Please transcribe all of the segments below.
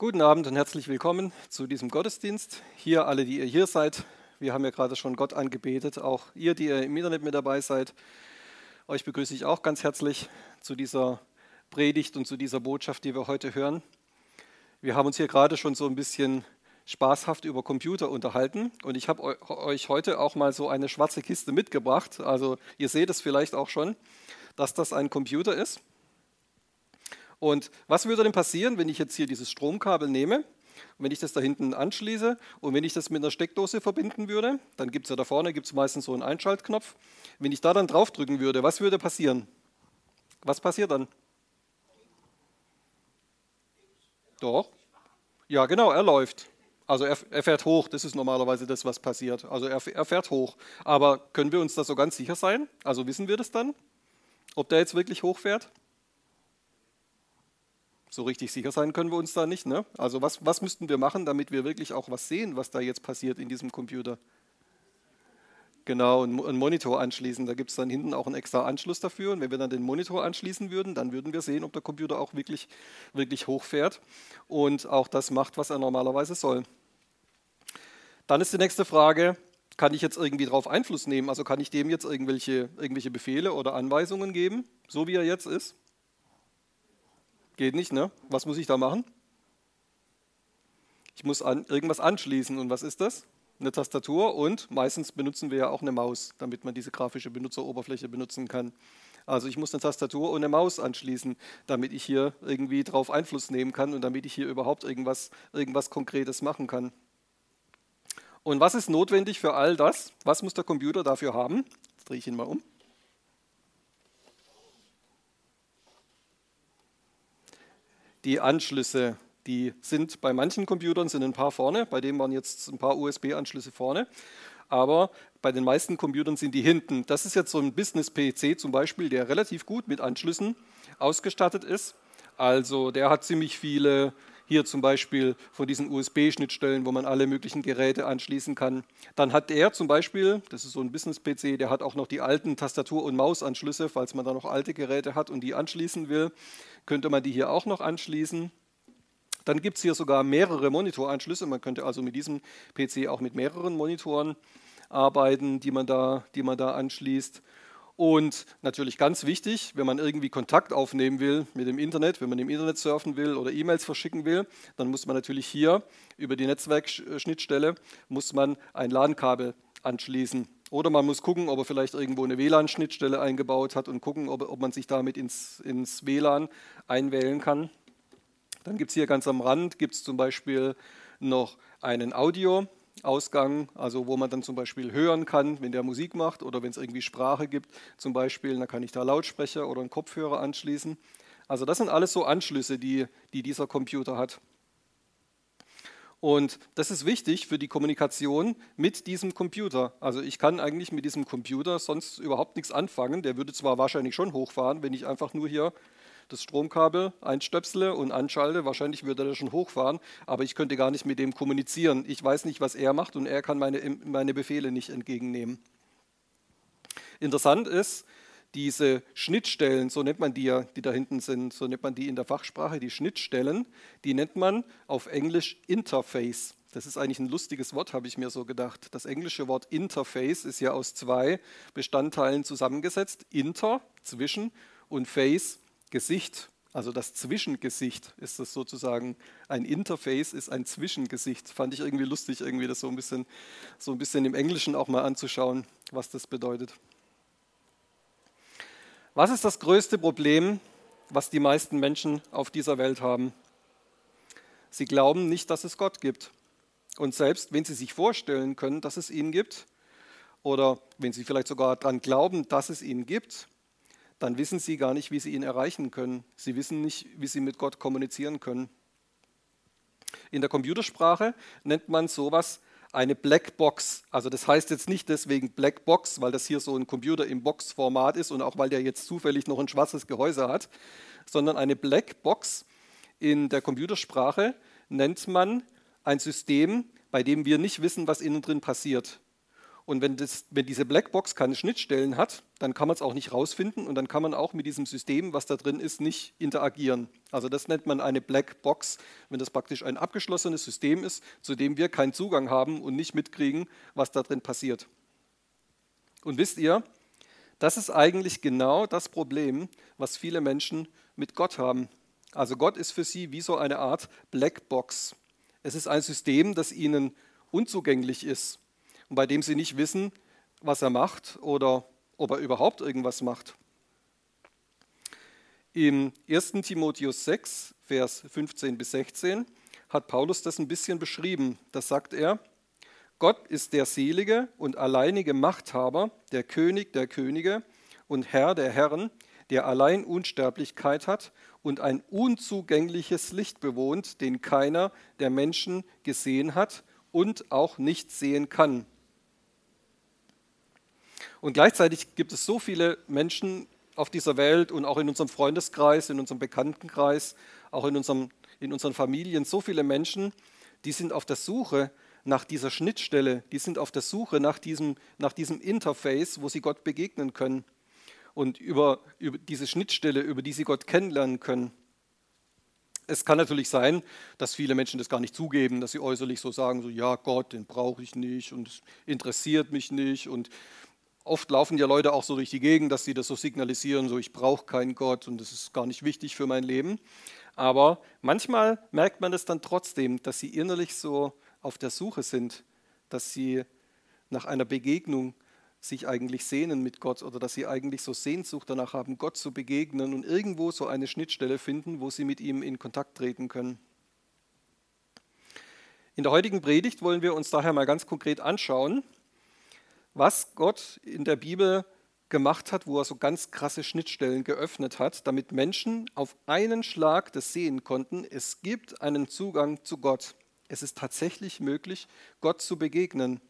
Guten Abend und herzlich willkommen zu diesem Gottesdienst. Hier alle, die ihr hier seid. Wir haben ja gerade schon Gott angebetet. Auch ihr, die ihr im Internet mit dabei seid. Euch begrüße ich auch ganz herzlich zu dieser Predigt und zu dieser Botschaft, die wir heute hören. Wir haben uns hier gerade schon so ein bisschen spaßhaft über Computer unterhalten und ich habe euch heute auch mal so eine schwarze Kiste mitgebracht. Also ihr seht es vielleicht auch schon, dass das ein Computer ist. Und was würde denn passieren, wenn ich jetzt hier dieses Stromkabel nehme und wenn ich das da hinten anschließe und wenn ich das mit einer Steckdose verbinden würde, dann gibt es ja da vorne gibt's meistens so einen Einschaltknopf. Wenn ich da dann draufdrücken würde, was würde passieren? Was passiert dann? Doch. Ja, genau, er läuft. Also er, er, fährt hoch, das ist normalerweise das, was passiert. Also er, er fährt hoch. Aber können wir uns da so ganz sicher sein? Also wissen wir das dann? Ob der jetzt wirklich hochfährt? So richtig sicher sein können wir uns da nicht. Ne? Also was, was müssten wir machen, damit wir wirklich auch was sehen, was da jetzt passiert in diesem Computer? Genau, einen Monitor anschließen. Da gibt es dann hinten auch einen extra Anschluss dafür. Und wenn wir dann den Monitor anschließen würden, dann würden wir sehen, ob der Computer auch wirklich, wirklich hochfährt und auch das macht, was er normalerweise soll. Dann ist die nächste Frage, kann ich jetzt irgendwie darauf Einfluss nehmen? Also kann ich dem jetzt irgendwelche, irgendwelche Befehle oder Anweisungen geben, so wie er jetzt ist? Geht nicht, ne? Was muss ich da machen? Ich muss an, irgendwas anschließen. Und was ist das? Eine Tastatur und meistens benutzen wir ja auch eine Maus, damit man diese grafische Benutzeroberfläche benutzen kann. Also ich muss eine Tastatur und eine Maus anschließen, damit ich hier irgendwie drauf Einfluss nehmen kann und damit ich hier überhaupt irgendwas, irgendwas Konkretes machen kann. Und was ist notwendig für all das? Was muss der Computer dafür haben? Jetzt drehe ich ihn mal um. Die Anschlüsse, die sind bei manchen Computern sind ein paar vorne, bei dem waren jetzt ein paar USB-Anschlüsse vorne, aber bei den meisten Computern sind die hinten. Das ist jetzt so ein Business-PC zum Beispiel, der relativ gut mit Anschlüssen ausgestattet ist. Also der hat ziemlich viele hier zum Beispiel von diesen USB-Schnittstellen, wo man alle möglichen Geräte anschließen kann. Dann hat der zum Beispiel, das ist so ein Business-PC, der hat auch noch die alten Tastatur- und Mausanschlüsse, falls man da noch alte Geräte hat und die anschließen will, könnte man die hier auch noch anschließen. Dann gibt es hier sogar mehrere Monitoranschlüsse. Man könnte also mit diesem PC auch mit mehreren Monitoren arbeiten, die man da, die man da anschließt. Und natürlich ganz wichtig, wenn man irgendwie Kontakt aufnehmen will mit dem Internet, wenn man im Internet surfen will oder E-Mails verschicken will, dann muss man natürlich hier über die Netzwerkschnittstelle muss man ein LAN-Kabel anschließen. Oder man muss gucken, ob er vielleicht irgendwo eine WLAN-Schnittstelle eingebaut hat und gucken, ob, ob man sich damit ins, ins WLAN einwählen kann. Dann gibt es hier ganz am Rand gibt's zum Beispiel noch einen Audio. Ausgang, also wo man dann zum Beispiel hören kann, wenn der Musik macht oder wenn es irgendwie Sprache gibt, zum Beispiel, dann kann ich da Lautsprecher oder einen Kopfhörer anschließen. Also das sind alles so Anschlüsse, die, die dieser Computer hat. Und das ist wichtig für die Kommunikation mit diesem Computer. Also ich kann eigentlich mit diesem Computer sonst überhaupt nichts anfangen. Der würde zwar wahrscheinlich schon hochfahren, wenn ich einfach nur hier das Stromkabel einstöpsele und anschalte. Wahrscheinlich würde er schon hochfahren, aber ich könnte gar nicht mit dem kommunizieren. Ich weiß nicht, was er macht und er kann meine, meine Befehle nicht entgegennehmen. Interessant ist, diese Schnittstellen, so nennt man die ja, die da hinten sind, so nennt man die in der Fachsprache, die Schnittstellen, die nennt man auf Englisch Interface. Das ist eigentlich ein lustiges Wort, habe ich mir so gedacht. Das englische Wort Interface ist ja aus zwei Bestandteilen zusammengesetzt. Inter, zwischen, und Face, Gesicht, also das Zwischengesicht ist das sozusagen, ein Interface ist ein Zwischengesicht. Fand ich irgendwie lustig, irgendwie das so ein bisschen, so ein bisschen im Englischen auch mal anzuschauen, was das bedeutet. Was ist das größte Problem, was die meisten Menschen auf dieser Welt haben? Sie glauben nicht, dass es Gott gibt. Und selbst wenn sie sich vorstellen können, dass es ihn gibt, oder wenn sie vielleicht sogar daran glauben, dass es ihn gibt, dann wissen sie gar nicht, wie sie ihn erreichen können. Sie wissen nicht, wie sie mit Gott kommunizieren können. In der Computersprache nennt man sowas eine Blackbox. Also das heißt jetzt nicht deswegen Blackbox, weil das hier so ein Computer im Box-Format ist und auch weil der jetzt zufällig noch ein schwarzes Gehäuse hat, sondern eine Blackbox in der Computersprache nennt man ein System, bei dem wir nicht wissen, was innen drin passiert. Und wenn, das, wenn diese Blackbox keine Schnittstellen hat, dann kann man es auch nicht rausfinden und dann kann man auch mit diesem System, was da drin ist, nicht interagieren. Also das nennt man eine Blackbox, wenn das praktisch ein abgeschlossenes System ist, zu dem wir keinen Zugang haben und nicht mitkriegen, was da drin passiert. Und wisst ihr, das ist eigentlich genau das Problem, was viele Menschen mit Gott haben. Also Gott ist für sie wie so eine Art Blackbox. Es ist ein System, das ihnen unzugänglich ist und bei dem sie nicht wissen, was er macht oder ob er überhaupt irgendwas macht. Im 1. Timotheus 6, Vers 15 bis 16 hat Paulus das ein bisschen beschrieben. Da sagt er, Gott ist der selige und alleinige Machthaber, der König der Könige und Herr der Herren, der allein Unsterblichkeit hat und ein unzugängliches Licht bewohnt, den keiner der Menschen gesehen hat und auch nicht sehen kann. Und gleichzeitig gibt es so viele Menschen auf dieser Welt und auch in unserem Freundeskreis, in unserem Bekanntenkreis, auch in, unserem, in unseren Familien, so viele Menschen, die sind auf der Suche nach dieser Schnittstelle, die sind auf der Suche nach diesem, nach diesem Interface, wo sie Gott begegnen können und über, über diese Schnittstelle, über die sie Gott kennenlernen können. Es kann natürlich sein, dass viele Menschen das gar nicht zugeben, dass sie äußerlich so sagen, so ja Gott, den brauche ich nicht und es interessiert mich nicht und oft laufen ja Leute auch so durch die Gegend, dass sie das so signalisieren, so ich brauche keinen Gott und das ist gar nicht wichtig für mein Leben. Aber manchmal merkt man es dann trotzdem, dass sie innerlich so auf der Suche sind, dass sie nach einer Begegnung sich eigentlich sehnen mit Gott oder dass sie eigentlich so Sehnsucht danach haben, Gott zu begegnen und irgendwo so eine Schnittstelle finden, wo sie mit ihm in Kontakt treten können. In der heutigen Predigt wollen wir uns daher mal ganz konkret anschauen, was Gott in der Bibel gemacht hat, wo er so ganz krasse Schnittstellen geöffnet hat, damit Menschen auf einen Schlag das sehen konnten, es gibt einen Zugang zu Gott. Es ist tatsächlich möglich, Gott zu begegnen.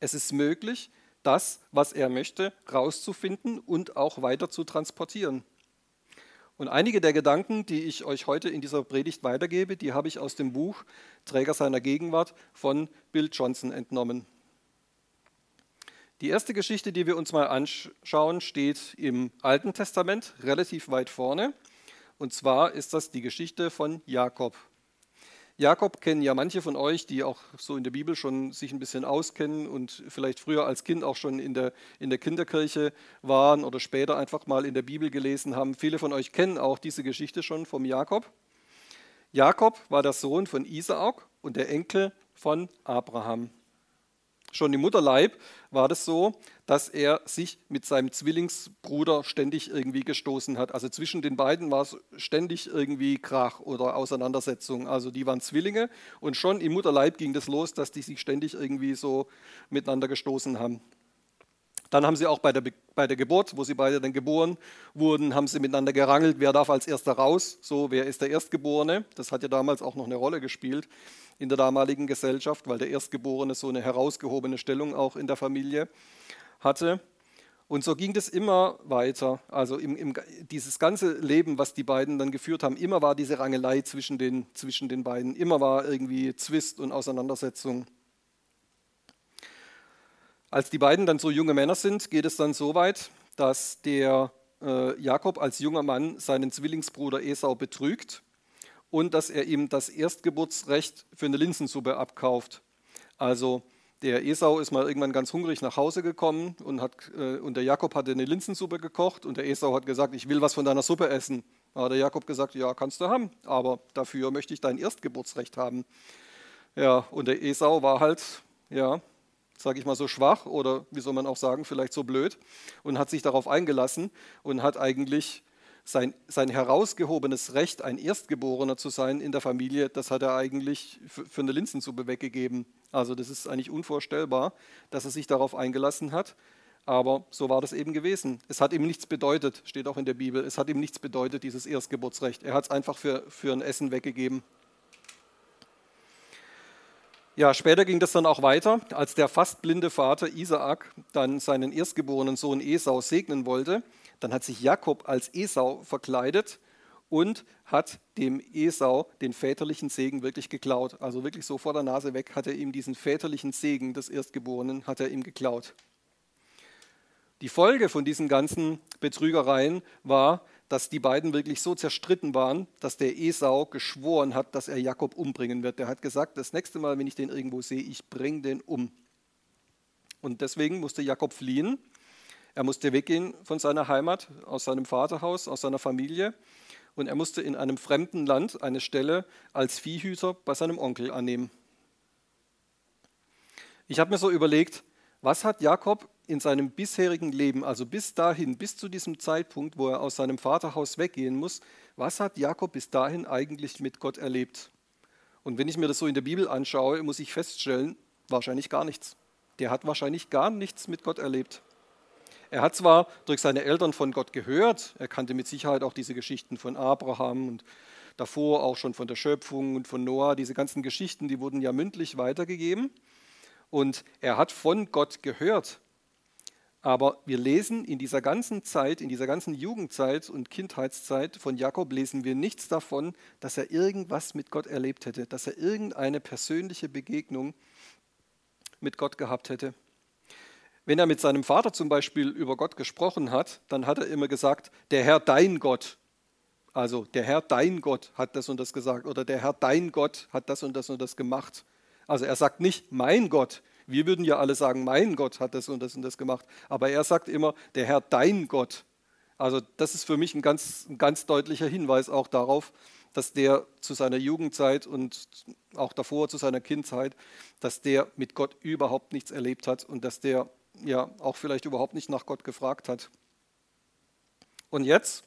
Es ist möglich, das, was er möchte, rauszufinden und auch weiter zu transportieren. Und einige der Gedanken, die ich euch heute in dieser Predigt weitergebe, die habe ich aus dem Buch Träger seiner Gegenwart von Bill Johnson entnommen. Die erste Geschichte, die wir uns mal anschauen, steht im Alten Testament relativ weit vorne. Und zwar ist das die Geschichte von Jakob. Jakob kennen ja manche von euch, die auch so in der Bibel schon sich ein bisschen auskennen und vielleicht früher als Kind auch schon in der, in der Kinderkirche waren oder später einfach mal in der Bibel gelesen haben. Viele von euch kennen auch diese Geschichte schon vom Jakob. Jakob war der Sohn von Isaak und der Enkel von Abraham. Schon im Mutterleib war das so, dass er sich mit seinem Zwillingsbruder ständig irgendwie gestoßen hat. Also zwischen den beiden war es ständig irgendwie Krach oder Auseinandersetzung. Also die waren Zwillinge und schon im Mutterleib ging das los, dass die sich ständig irgendwie so miteinander gestoßen haben. Dann haben sie auch bei der, bei der Geburt, wo sie beide dann geboren wurden, haben sie miteinander gerangelt, wer darf als erster raus, so wer ist der Erstgeborene. Das hat ja damals auch noch eine Rolle gespielt in der damaligen Gesellschaft, weil der Erstgeborene so eine herausgehobene Stellung auch in der Familie hatte. Und so ging das immer weiter. Also im, im, dieses ganze Leben, was die beiden dann geführt haben, immer war diese Rangelei zwischen den, zwischen den beiden. Immer war irgendwie Zwist und Auseinandersetzung. Als die beiden dann so junge Männer sind, geht es dann so weit, dass der äh, Jakob als junger Mann seinen Zwillingsbruder Esau betrügt und dass er ihm das Erstgeburtsrecht für eine Linsensuppe abkauft. Also der Esau ist mal irgendwann ganz hungrig nach Hause gekommen und, hat, äh, und der Jakob hatte eine Linsensuppe gekocht und der Esau hat gesagt, ich will was von deiner Suppe essen. Da hat der Jakob gesagt, ja, kannst du haben, aber dafür möchte ich dein Erstgeburtsrecht haben. Ja, und der Esau war halt, ja, sage ich mal so schwach oder wie soll man auch sagen, vielleicht so blöd und hat sich darauf eingelassen und hat eigentlich sein, sein herausgehobenes Recht, ein Erstgeborener zu sein in der Familie, das hat er eigentlich für, für eine Linsensuppe weggegeben. Also das ist eigentlich unvorstellbar, dass er sich darauf eingelassen hat. Aber so war das eben gewesen. Es hat ihm nichts bedeutet, steht auch in der Bibel, es hat ihm nichts bedeutet, dieses Erstgeburtsrecht. Er hat es einfach für, für ein Essen weggegeben. Ja, später ging das dann auch weiter, als der fast blinde Vater Isaak dann seinen erstgeborenen Sohn Esau segnen wollte dann hat sich Jakob als Esau verkleidet und hat dem Esau den väterlichen Segen wirklich geklaut. Also wirklich so vor der Nase weg hat er ihm diesen väterlichen Segen des Erstgeborenen hat er ihm geklaut. Die Folge von diesen ganzen Betrügereien war, dass die beiden wirklich so zerstritten waren, dass der Esau geschworen hat, dass er Jakob umbringen wird. Der hat gesagt, das nächste Mal, wenn ich den irgendwo sehe, ich bringe den um. Und deswegen musste Jakob fliehen. Er musste weggehen von seiner Heimat, aus seinem Vaterhaus, aus seiner Familie und er musste in einem fremden Land eine Stelle als Viehhüter bei seinem Onkel annehmen. Ich habe mir so überlegt, was hat Jakob in seinem bisherigen Leben, also bis dahin, bis zu diesem Zeitpunkt, wo er aus seinem Vaterhaus weggehen muss, was hat Jakob bis dahin eigentlich mit Gott erlebt? Und wenn ich mir das so in der Bibel anschaue, muss ich feststellen, wahrscheinlich gar nichts. Der hat wahrscheinlich gar nichts mit Gott erlebt. Er hat zwar durch seine Eltern von Gott gehört, er kannte mit Sicherheit auch diese Geschichten von Abraham und davor auch schon von der Schöpfung und von Noah, diese ganzen Geschichten, die wurden ja mündlich weitergegeben. Und er hat von Gott gehört. Aber wir lesen in dieser ganzen Zeit, in dieser ganzen Jugendzeit und Kindheitszeit von Jakob, lesen wir nichts davon, dass er irgendwas mit Gott erlebt hätte, dass er irgendeine persönliche Begegnung mit Gott gehabt hätte. Wenn er mit seinem Vater zum Beispiel über Gott gesprochen hat, dann hat er immer gesagt, der Herr dein Gott. Also der Herr dein Gott hat das und das gesagt oder der Herr dein Gott hat das und das und das gemacht. Also er sagt nicht mein Gott. Wir würden ja alle sagen, mein Gott hat das und das und das gemacht. Aber er sagt immer, der Herr dein Gott. Also das ist für mich ein ganz, ein ganz deutlicher Hinweis auch darauf, dass der zu seiner Jugendzeit und auch davor zu seiner Kindzeit, dass der mit Gott überhaupt nichts erlebt hat und dass der ja auch vielleicht überhaupt nicht nach Gott gefragt hat. Und jetzt,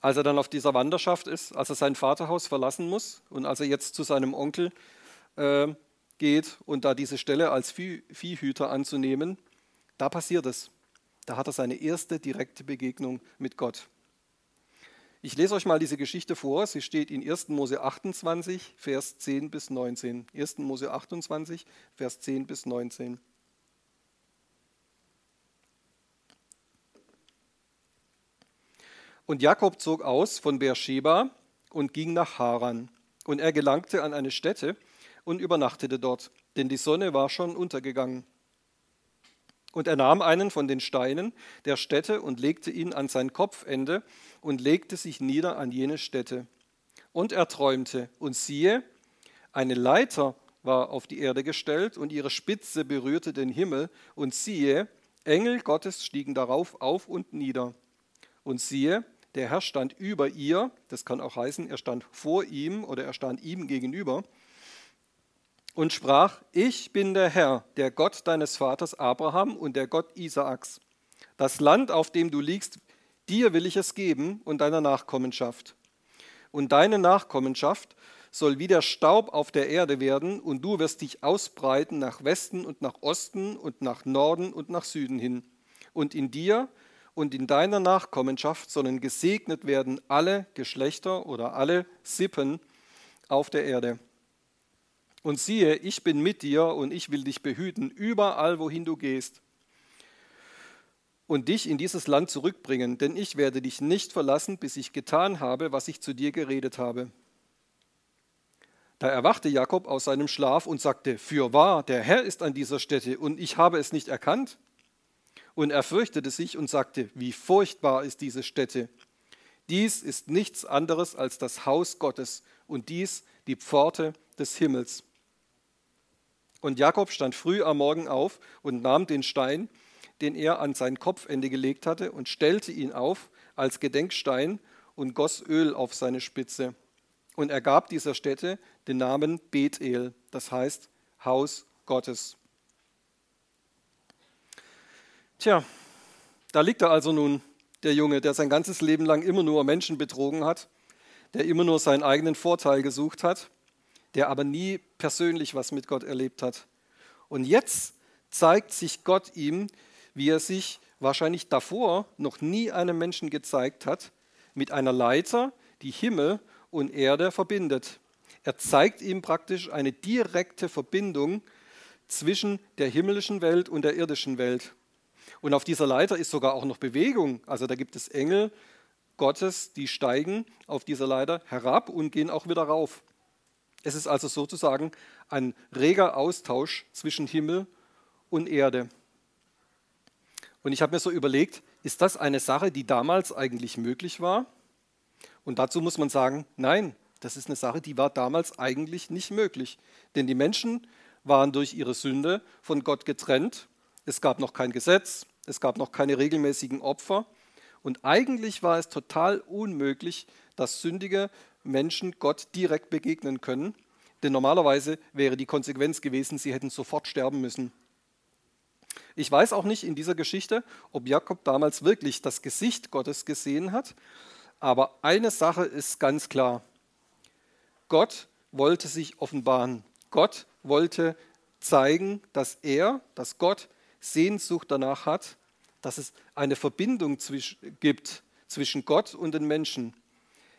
als er dann auf dieser Wanderschaft ist, als er sein Vaterhaus verlassen muss und als er jetzt zu seinem Onkel äh, geht und da diese Stelle als Vieh, Viehhüter anzunehmen, da passiert es. Da hat er seine erste direkte Begegnung mit Gott. Ich lese euch mal diese Geschichte vor. Sie steht in 1. Mose 28, Vers 10 bis 19. 1. Mose 28, Vers 10 bis 19. Und Jakob zog aus von Beersheba und ging nach Haran. Und er gelangte an eine Stätte und übernachtete dort, denn die Sonne war schon untergegangen. Und er nahm einen von den Steinen der Stätte und legte ihn an sein Kopfende und legte sich nieder an jene Stätte. Und er träumte, und siehe, eine Leiter war auf die Erde gestellt, und ihre Spitze berührte den Himmel, und siehe, Engel Gottes stiegen darauf auf und nieder. Und siehe, der Herr stand über ihr, das kann auch heißen, er stand vor ihm oder er stand ihm gegenüber und sprach, ich bin der Herr, der Gott deines Vaters Abraham und der Gott Isaaks. Das Land, auf dem du liegst, dir will ich es geben und deiner Nachkommenschaft. Und deine Nachkommenschaft soll wie der Staub auf der Erde werden, und du wirst dich ausbreiten nach Westen und nach Osten und nach Norden und nach Süden hin. Und in dir und in deiner Nachkommenschaft sollen gesegnet werden alle Geschlechter oder alle Sippen auf der Erde. Und siehe, ich bin mit dir und ich will dich behüten, überall, wohin du gehst, und dich in dieses Land zurückbringen, denn ich werde dich nicht verlassen, bis ich getan habe, was ich zu dir geredet habe. Da erwachte Jakob aus seinem Schlaf und sagte, Fürwahr, der Herr ist an dieser Stätte und ich habe es nicht erkannt. Und er fürchtete sich und sagte, wie furchtbar ist diese Stätte. Dies ist nichts anderes als das Haus Gottes und dies die Pforte des Himmels. Und Jakob stand früh am Morgen auf und nahm den Stein, den er an sein Kopfende gelegt hatte, und stellte ihn auf als Gedenkstein und goss Öl auf seine Spitze. Und er gab dieser Stätte den Namen Bethel, das heißt Haus Gottes. Tja, da liegt er also nun, der Junge, der sein ganzes Leben lang immer nur Menschen betrogen hat, der immer nur seinen eigenen Vorteil gesucht hat, der aber nie persönlich was mit Gott erlebt hat. Und jetzt zeigt sich Gott ihm, wie er sich wahrscheinlich davor noch nie einem Menschen gezeigt hat, mit einer Leiter, die Himmel und Erde verbindet. Er zeigt ihm praktisch eine direkte Verbindung zwischen der himmlischen Welt und der irdischen Welt. Und auf dieser Leiter ist sogar auch noch Bewegung. Also da gibt es Engel, Gottes, die steigen auf dieser Leiter herab und gehen auch wieder rauf. Es ist also sozusagen ein reger Austausch zwischen Himmel und Erde. Und ich habe mir so überlegt, ist das eine Sache, die damals eigentlich möglich war? Und dazu muss man sagen, nein, das ist eine Sache, die war damals eigentlich nicht möglich. Denn die Menschen waren durch ihre Sünde von Gott getrennt. Es gab noch kein Gesetz, es gab noch keine regelmäßigen Opfer. Und eigentlich war es total unmöglich, dass sündige Menschen Gott direkt begegnen können. Denn normalerweise wäre die Konsequenz gewesen, sie hätten sofort sterben müssen. Ich weiß auch nicht in dieser Geschichte, ob Jakob damals wirklich das Gesicht Gottes gesehen hat, aber eine Sache ist ganz klar. Gott wollte sich offenbaren. Gott wollte zeigen, dass er, dass Gott Sehnsucht danach hat, dass es eine Verbindung zwisch gibt zwischen Gott und den Menschen.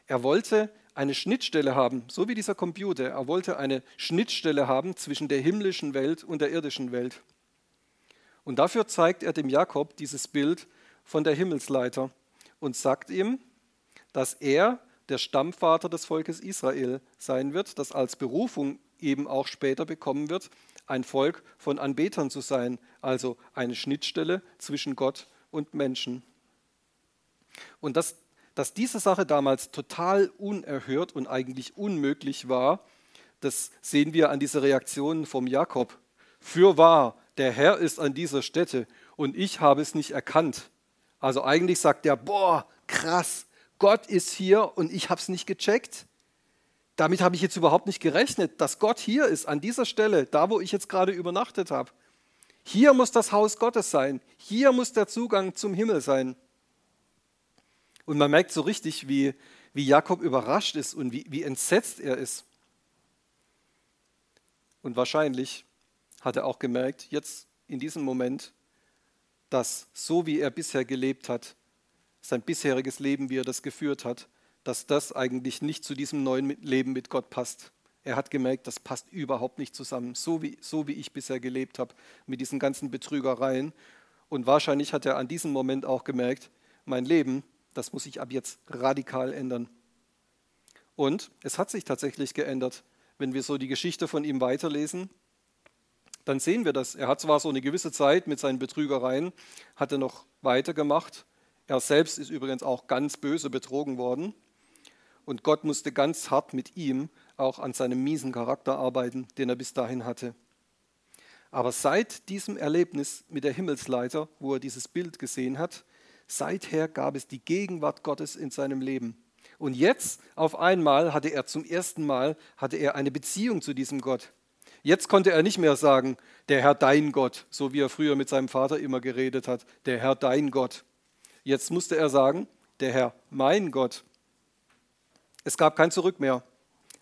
Er wollte eine Schnittstelle haben, so wie dieser Computer. Er wollte eine Schnittstelle haben zwischen der himmlischen Welt und der irdischen Welt. Und dafür zeigt er dem Jakob dieses Bild von der Himmelsleiter und sagt ihm, dass er der Stammvater des Volkes Israel sein wird, das als Berufung eben auch später bekommen wird, ein Volk von Anbetern zu sein, also eine Schnittstelle zwischen Gott und Menschen. Und dass, dass diese Sache damals total unerhört und eigentlich unmöglich war, das sehen wir an dieser Reaktion vom Jakob. Für wahr, der Herr ist an dieser Stätte und ich habe es nicht erkannt. Also eigentlich sagt er, boah, krass, Gott ist hier und ich habe es nicht gecheckt. Damit habe ich jetzt überhaupt nicht gerechnet, dass Gott hier ist, an dieser Stelle, da wo ich jetzt gerade übernachtet habe. Hier muss das Haus Gottes sein. Hier muss der Zugang zum Himmel sein. Und man merkt so richtig, wie, wie Jakob überrascht ist und wie, wie entsetzt er ist. Und wahrscheinlich hat er auch gemerkt, jetzt in diesem Moment, dass so wie er bisher gelebt hat, sein bisheriges Leben, wie er das geführt hat, dass das eigentlich nicht zu diesem neuen Leben mit Gott passt. Er hat gemerkt, das passt überhaupt nicht zusammen, so wie, so wie ich bisher gelebt habe, mit diesen ganzen Betrügereien. Und wahrscheinlich hat er an diesem Moment auch gemerkt, mein Leben, das muss sich ab jetzt radikal ändern. Und es hat sich tatsächlich geändert. Wenn wir so die Geschichte von ihm weiterlesen, dann sehen wir das. Er hat zwar so eine gewisse Zeit mit seinen Betrügereien, hat er noch weitergemacht. Er selbst ist übrigens auch ganz böse betrogen worden. Und Gott musste ganz hart mit ihm auch an seinem miesen Charakter arbeiten, den er bis dahin hatte. Aber seit diesem Erlebnis mit der Himmelsleiter, wo er dieses Bild gesehen hat, seither gab es die Gegenwart Gottes in seinem Leben. Und jetzt auf einmal hatte er zum ersten Mal hatte er eine Beziehung zu diesem Gott. Jetzt konnte er nicht mehr sagen, der Herr dein Gott, so wie er früher mit seinem Vater immer geredet hat, der Herr dein Gott. Jetzt musste er sagen, der Herr mein Gott. Es gab kein Zurück mehr.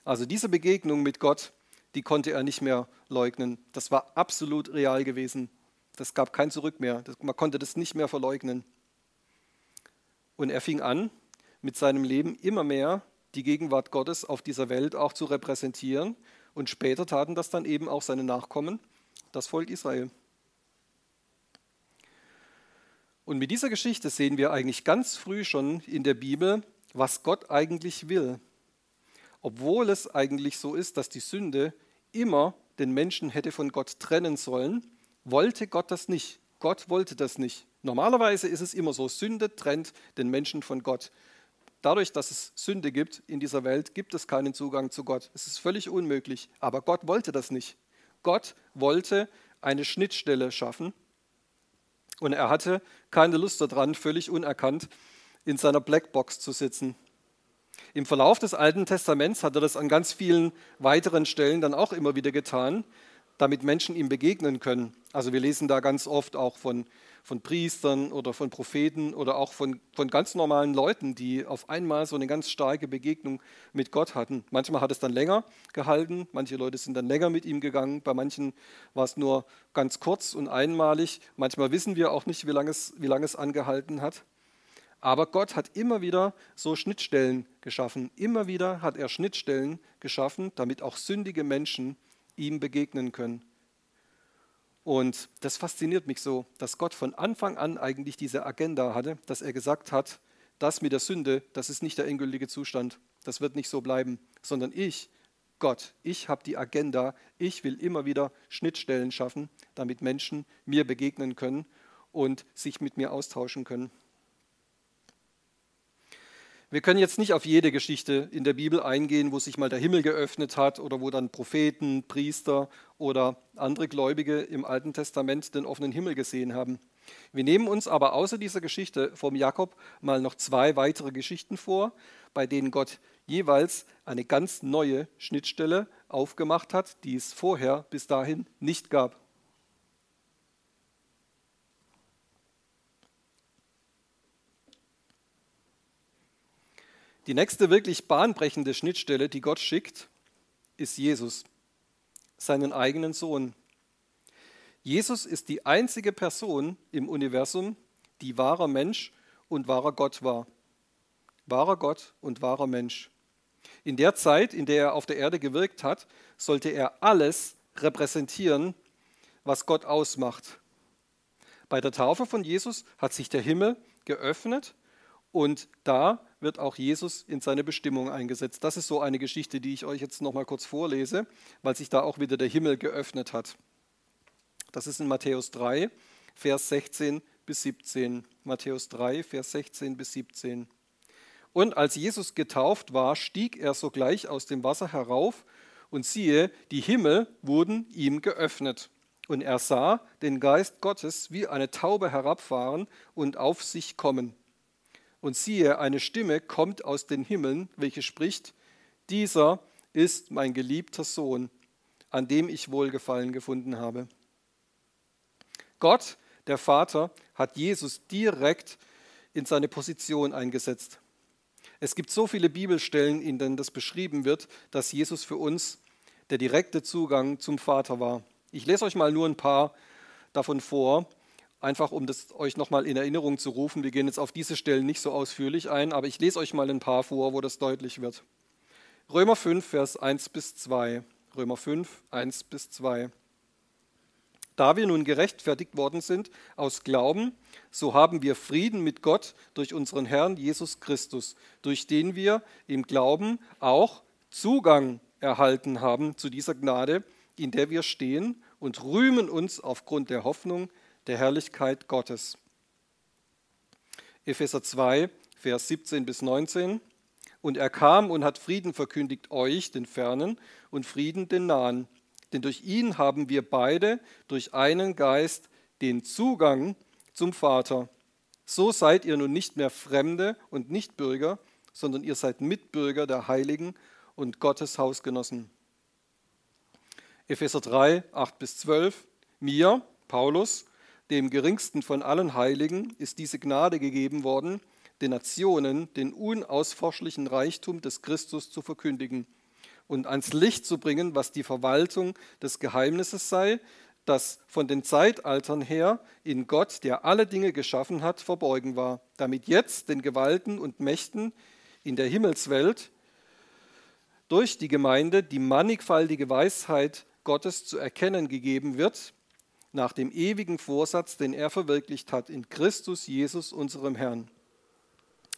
Also diese Begegnung mit Gott, die konnte er nicht mehr leugnen. Das war absolut real gewesen. Das gab kein Zurück mehr. Man konnte das nicht mehr verleugnen. Und er fing an, mit seinem Leben immer mehr die Gegenwart Gottes auf dieser Welt auch zu repräsentieren. Und später taten das dann eben auch seine Nachkommen, das Volk Israel. Und mit dieser Geschichte sehen wir eigentlich ganz früh schon in der Bibel, was Gott eigentlich will. Obwohl es eigentlich so ist, dass die Sünde immer den Menschen hätte von Gott trennen sollen, wollte Gott das nicht. Gott wollte das nicht. Normalerweise ist es immer so, Sünde trennt den Menschen von Gott. Dadurch, dass es Sünde gibt in dieser Welt, gibt es keinen Zugang zu Gott. Es ist völlig unmöglich. Aber Gott wollte das nicht. Gott wollte eine Schnittstelle schaffen und er hatte keine Lust daran, völlig unerkannt in seiner Blackbox zu sitzen. Im Verlauf des Alten Testaments hat er das an ganz vielen weiteren Stellen dann auch immer wieder getan, damit Menschen ihm begegnen können. Also wir lesen da ganz oft auch von, von Priestern oder von Propheten oder auch von, von ganz normalen Leuten, die auf einmal so eine ganz starke Begegnung mit Gott hatten. Manchmal hat es dann länger gehalten, manche Leute sind dann länger mit ihm gegangen, bei manchen war es nur ganz kurz und einmalig. Manchmal wissen wir auch nicht, wie lange es, wie lange es angehalten hat. Aber Gott hat immer wieder so Schnittstellen geschaffen. Immer wieder hat er Schnittstellen geschaffen, damit auch sündige Menschen ihm begegnen können. Und das fasziniert mich so, dass Gott von Anfang an eigentlich diese Agenda hatte, dass er gesagt hat, das mit der Sünde, das ist nicht der endgültige Zustand. Das wird nicht so bleiben, sondern ich, Gott, ich habe die Agenda, ich will immer wieder Schnittstellen schaffen, damit Menschen mir begegnen können und sich mit mir austauschen können. Wir können jetzt nicht auf jede Geschichte in der Bibel eingehen, wo sich mal der Himmel geöffnet hat oder wo dann Propheten, Priester oder andere Gläubige im Alten Testament den offenen Himmel gesehen haben. Wir nehmen uns aber außer dieser Geschichte vom Jakob mal noch zwei weitere Geschichten vor, bei denen Gott jeweils eine ganz neue Schnittstelle aufgemacht hat, die es vorher bis dahin nicht gab. Die nächste wirklich bahnbrechende Schnittstelle, die Gott schickt, ist Jesus, seinen eigenen Sohn. Jesus ist die einzige Person im Universum, die wahrer Mensch und wahrer Gott war. Wahrer Gott und wahrer Mensch. In der Zeit, in der er auf der Erde gewirkt hat, sollte er alles repräsentieren, was Gott ausmacht. Bei der Taufe von Jesus hat sich der Himmel geöffnet und da wird auch Jesus in seine Bestimmung eingesetzt. Das ist so eine Geschichte, die ich euch jetzt noch mal kurz vorlese, weil sich da auch wieder der Himmel geöffnet hat. Das ist in Matthäus 3, Vers 16 bis 17. Matthäus 3, Vers 16 bis 17. Und als Jesus getauft war, stieg er sogleich aus dem Wasser herauf, und siehe, die Himmel wurden ihm geöffnet. Und er sah den Geist Gottes wie eine Taube herabfahren und auf sich kommen. Und siehe, eine Stimme kommt aus den Himmeln, welche spricht, dieser ist mein geliebter Sohn, an dem ich Wohlgefallen gefunden habe. Gott, der Vater, hat Jesus direkt in seine Position eingesetzt. Es gibt so viele Bibelstellen, in denen das beschrieben wird, dass Jesus für uns der direkte Zugang zum Vater war. Ich lese euch mal nur ein paar davon vor einfach um das euch nochmal in Erinnerung zu rufen. Wir gehen jetzt auf diese Stellen nicht so ausführlich ein, aber ich lese euch mal ein paar vor, wo das deutlich wird. Römer 5, Vers 1 bis 2. Römer 5, 1 bis 2. Da wir nun gerechtfertigt worden sind aus Glauben, so haben wir Frieden mit Gott durch unseren Herrn Jesus Christus, durch den wir im Glauben auch Zugang erhalten haben zu dieser Gnade, in der wir stehen und rühmen uns aufgrund der Hoffnung der Herrlichkeit Gottes. Epheser 2, Vers 17 bis 19. Und er kam und hat Frieden verkündigt euch, den Fernen, und Frieden den Nahen. Denn durch ihn haben wir beide durch einen Geist den Zugang zum Vater. So seid ihr nun nicht mehr Fremde und Nichtbürger, sondern ihr seid Mitbürger der Heiligen und Gottes Hausgenossen. Epheser 3, 8 bis 12. Mir, Paulus, dem geringsten von allen Heiligen, ist diese Gnade gegeben worden, den Nationen den unausforschlichen Reichtum des Christus zu verkündigen und ans Licht zu bringen, was die Verwaltung des Geheimnisses sei, das von den Zeitaltern her in Gott, der alle Dinge geschaffen hat, verborgen war, damit jetzt den Gewalten und Mächten in der Himmelswelt durch die Gemeinde die mannigfaltige Weisheit Gottes zu erkennen gegeben wird, nach dem ewigen Vorsatz, den er verwirklicht hat in Christus Jesus, unserem Herrn.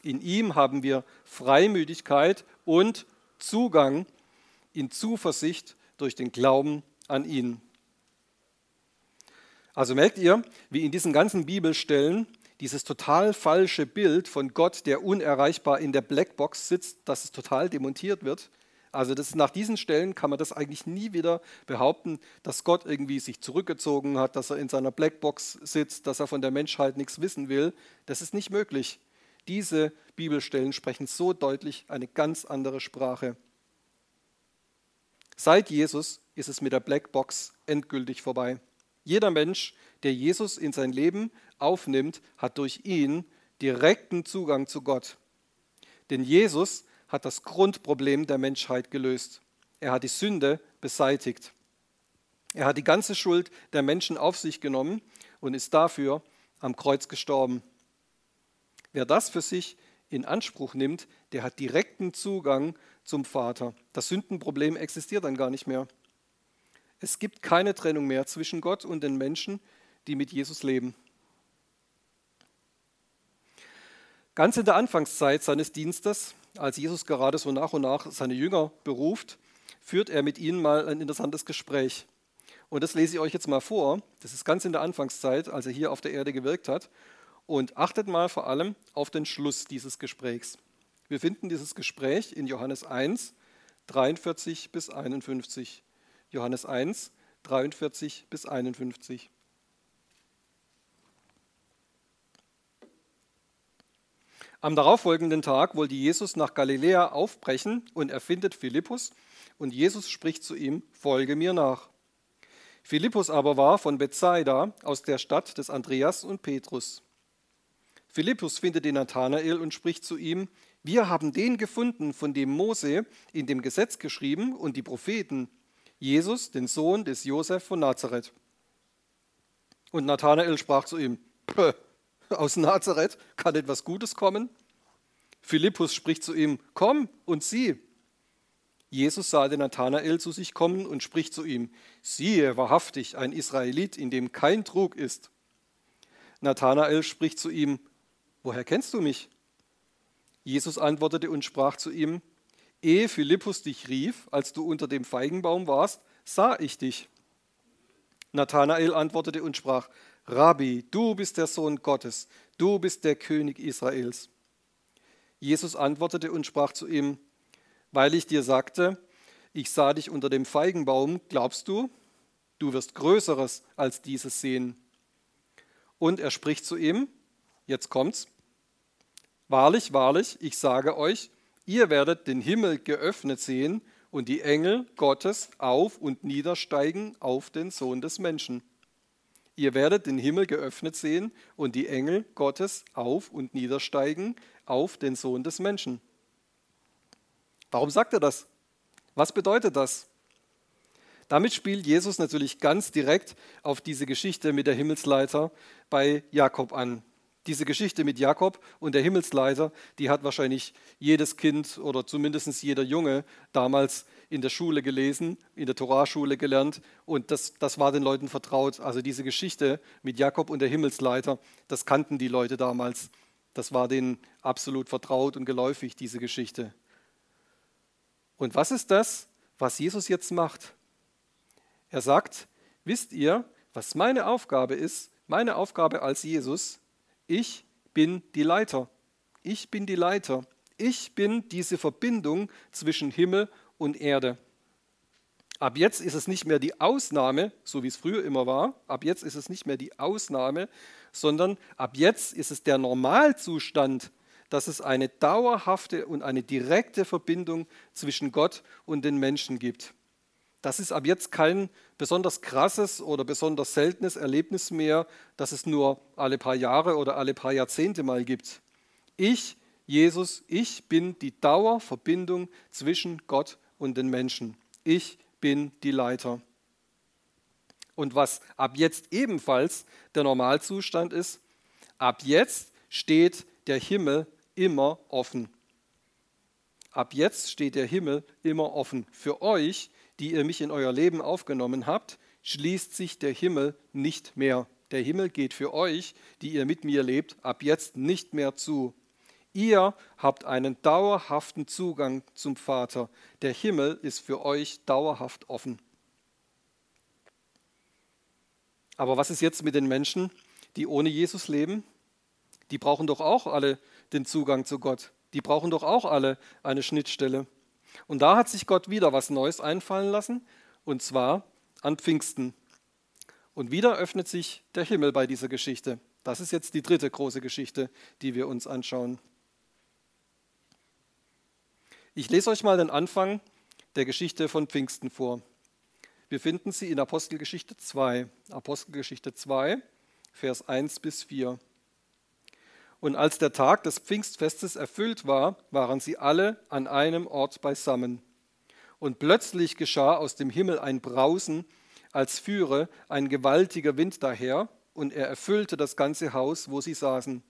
In ihm haben wir Freimütigkeit und Zugang in Zuversicht durch den Glauben an ihn. Also merkt ihr, wie in diesen ganzen Bibelstellen dieses total falsche Bild von Gott, der unerreichbar in der Blackbox sitzt, dass es total demontiert wird also das, nach diesen Stellen kann man das eigentlich nie wieder behaupten, dass Gott irgendwie sich zurückgezogen hat, dass er in seiner Blackbox sitzt, dass er von der Menschheit nichts wissen will. Das ist nicht möglich. Diese Bibelstellen sprechen so deutlich eine ganz andere Sprache. Seit Jesus ist es mit der Blackbox endgültig vorbei. Jeder Mensch, der Jesus in sein Leben aufnimmt, hat durch ihn direkten Zugang zu Gott. Denn Jesus hat das Grundproblem der Menschheit gelöst. Er hat die Sünde beseitigt. Er hat die ganze Schuld der Menschen auf sich genommen und ist dafür am Kreuz gestorben. Wer das für sich in Anspruch nimmt, der hat direkten Zugang zum Vater. Das Sündenproblem existiert dann gar nicht mehr. Es gibt keine Trennung mehr zwischen Gott und den Menschen, die mit Jesus leben. Ganz in der Anfangszeit seines Dienstes, als Jesus gerade so nach und nach seine Jünger beruft, führt er mit ihnen mal ein interessantes Gespräch. Und das lese ich euch jetzt mal vor. Das ist ganz in der Anfangszeit, als er hier auf der Erde gewirkt hat. Und achtet mal vor allem auf den Schluss dieses Gesprächs. Wir finden dieses Gespräch in Johannes 1, 43 bis 51. Johannes 1, 43 bis 51. Am darauffolgenden Tag wollte Jesus nach Galiläa aufbrechen und er findet Philippus und Jesus spricht zu ihm, folge mir nach. Philippus aber war von Bethsaida aus der Stadt des Andreas und Petrus. Philippus findet den Nathanael und spricht zu ihm, wir haben den gefunden, von dem Mose in dem Gesetz geschrieben und die Propheten, Jesus, den Sohn des Josef von Nazareth. Und Nathanael sprach zu ihm, aus Nazareth kann etwas Gutes kommen? Philippus spricht zu ihm, komm und sieh. Jesus sah den Nathanael zu sich kommen und spricht zu ihm, siehe wahrhaftig ein Israelit, in dem kein Trug ist. Nathanael spricht zu ihm, woher kennst du mich? Jesus antwortete und sprach zu ihm, ehe Philippus dich rief, als du unter dem Feigenbaum warst, sah ich dich. Nathanael antwortete und sprach, Rabbi, du bist der Sohn Gottes, du bist der König Israels. Jesus antwortete und sprach zu ihm, weil ich dir sagte, ich sah dich unter dem Feigenbaum, glaubst du, du wirst Größeres als dieses sehen. Und er spricht zu ihm, jetzt kommt's, wahrlich, wahrlich, ich sage euch, ihr werdet den Himmel geöffnet sehen und die Engel Gottes auf und niedersteigen auf den Sohn des Menschen. Ihr werdet den Himmel geöffnet sehen und die Engel Gottes auf und niedersteigen auf den Sohn des Menschen. Warum sagt er das? Was bedeutet das? Damit spielt Jesus natürlich ganz direkt auf diese Geschichte mit der Himmelsleiter bei Jakob an. Diese Geschichte mit Jakob und der Himmelsleiter, die hat wahrscheinlich jedes Kind oder zumindest jeder Junge damals in der Schule gelesen, in der Toraschule gelernt und das, das war den Leuten vertraut. Also diese Geschichte mit Jakob und der Himmelsleiter, das kannten die Leute damals. Das war denen absolut vertraut und geläufig, diese Geschichte. Und was ist das, was Jesus jetzt macht? Er sagt, wisst ihr, was meine Aufgabe ist? Meine Aufgabe als Jesus, ich bin die Leiter. Ich bin die Leiter. Ich bin diese Verbindung zwischen Himmel und Erde. Ab jetzt ist es nicht mehr die Ausnahme, so wie es früher immer war. Ab jetzt ist es nicht mehr die Ausnahme, sondern ab jetzt ist es der Normalzustand, dass es eine dauerhafte und eine direkte Verbindung zwischen Gott und den Menschen gibt. Das ist ab jetzt kein besonders krasses oder besonders seltenes Erlebnis mehr, das es nur alle paar Jahre oder alle paar Jahrzehnte mal gibt. Ich, Jesus, ich bin die Dauerverbindung zwischen Gott und den Menschen. Ich bin die Leiter. Und was ab jetzt ebenfalls der Normalzustand ist, ab jetzt steht der Himmel immer offen. Ab jetzt steht der Himmel immer offen. Für euch, die ihr mich in euer Leben aufgenommen habt, schließt sich der Himmel nicht mehr. Der Himmel geht für euch, die ihr mit mir lebt, ab jetzt nicht mehr zu. Ihr habt einen dauerhaften Zugang zum Vater. Der Himmel ist für euch dauerhaft offen. Aber was ist jetzt mit den Menschen, die ohne Jesus leben? Die brauchen doch auch alle den Zugang zu Gott. Die brauchen doch auch alle eine Schnittstelle. Und da hat sich Gott wieder was Neues einfallen lassen, und zwar an Pfingsten. Und wieder öffnet sich der Himmel bei dieser Geschichte. Das ist jetzt die dritte große Geschichte, die wir uns anschauen. Ich lese euch mal den Anfang der Geschichte von Pfingsten vor. Wir finden sie in Apostelgeschichte 2. Apostelgeschichte 2, Vers 1 bis 4. Und als der Tag des Pfingstfestes erfüllt war, waren sie alle an einem Ort beisammen. Und plötzlich geschah aus dem Himmel ein Brausen, als führe ein gewaltiger Wind daher, und er erfüllte das ganze Haus, wo sie saßen.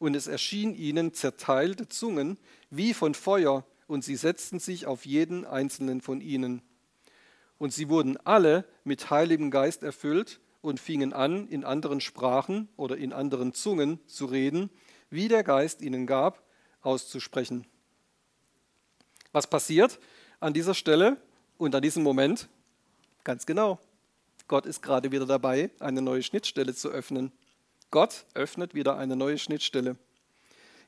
Und es erschien ihnen zerteilte Zungen wie von Feuer, und sie setzten sich auf jeden einzelnen von ihnen. Und sie wurden alle mit Heiligem Geist erfüllt und fingen an, in anderen Sprachen oder in anderen Zungen zu reden, wie der Geist ihnen gab, auszusprechen. Was passiert an dieser Stelle und an diesem Moment? Ganz genau. Gott ist gerade wieder dabei, eine neue Schnittstelle zu öffnen. Gott öffnet wieder eine neue Schnittstelle.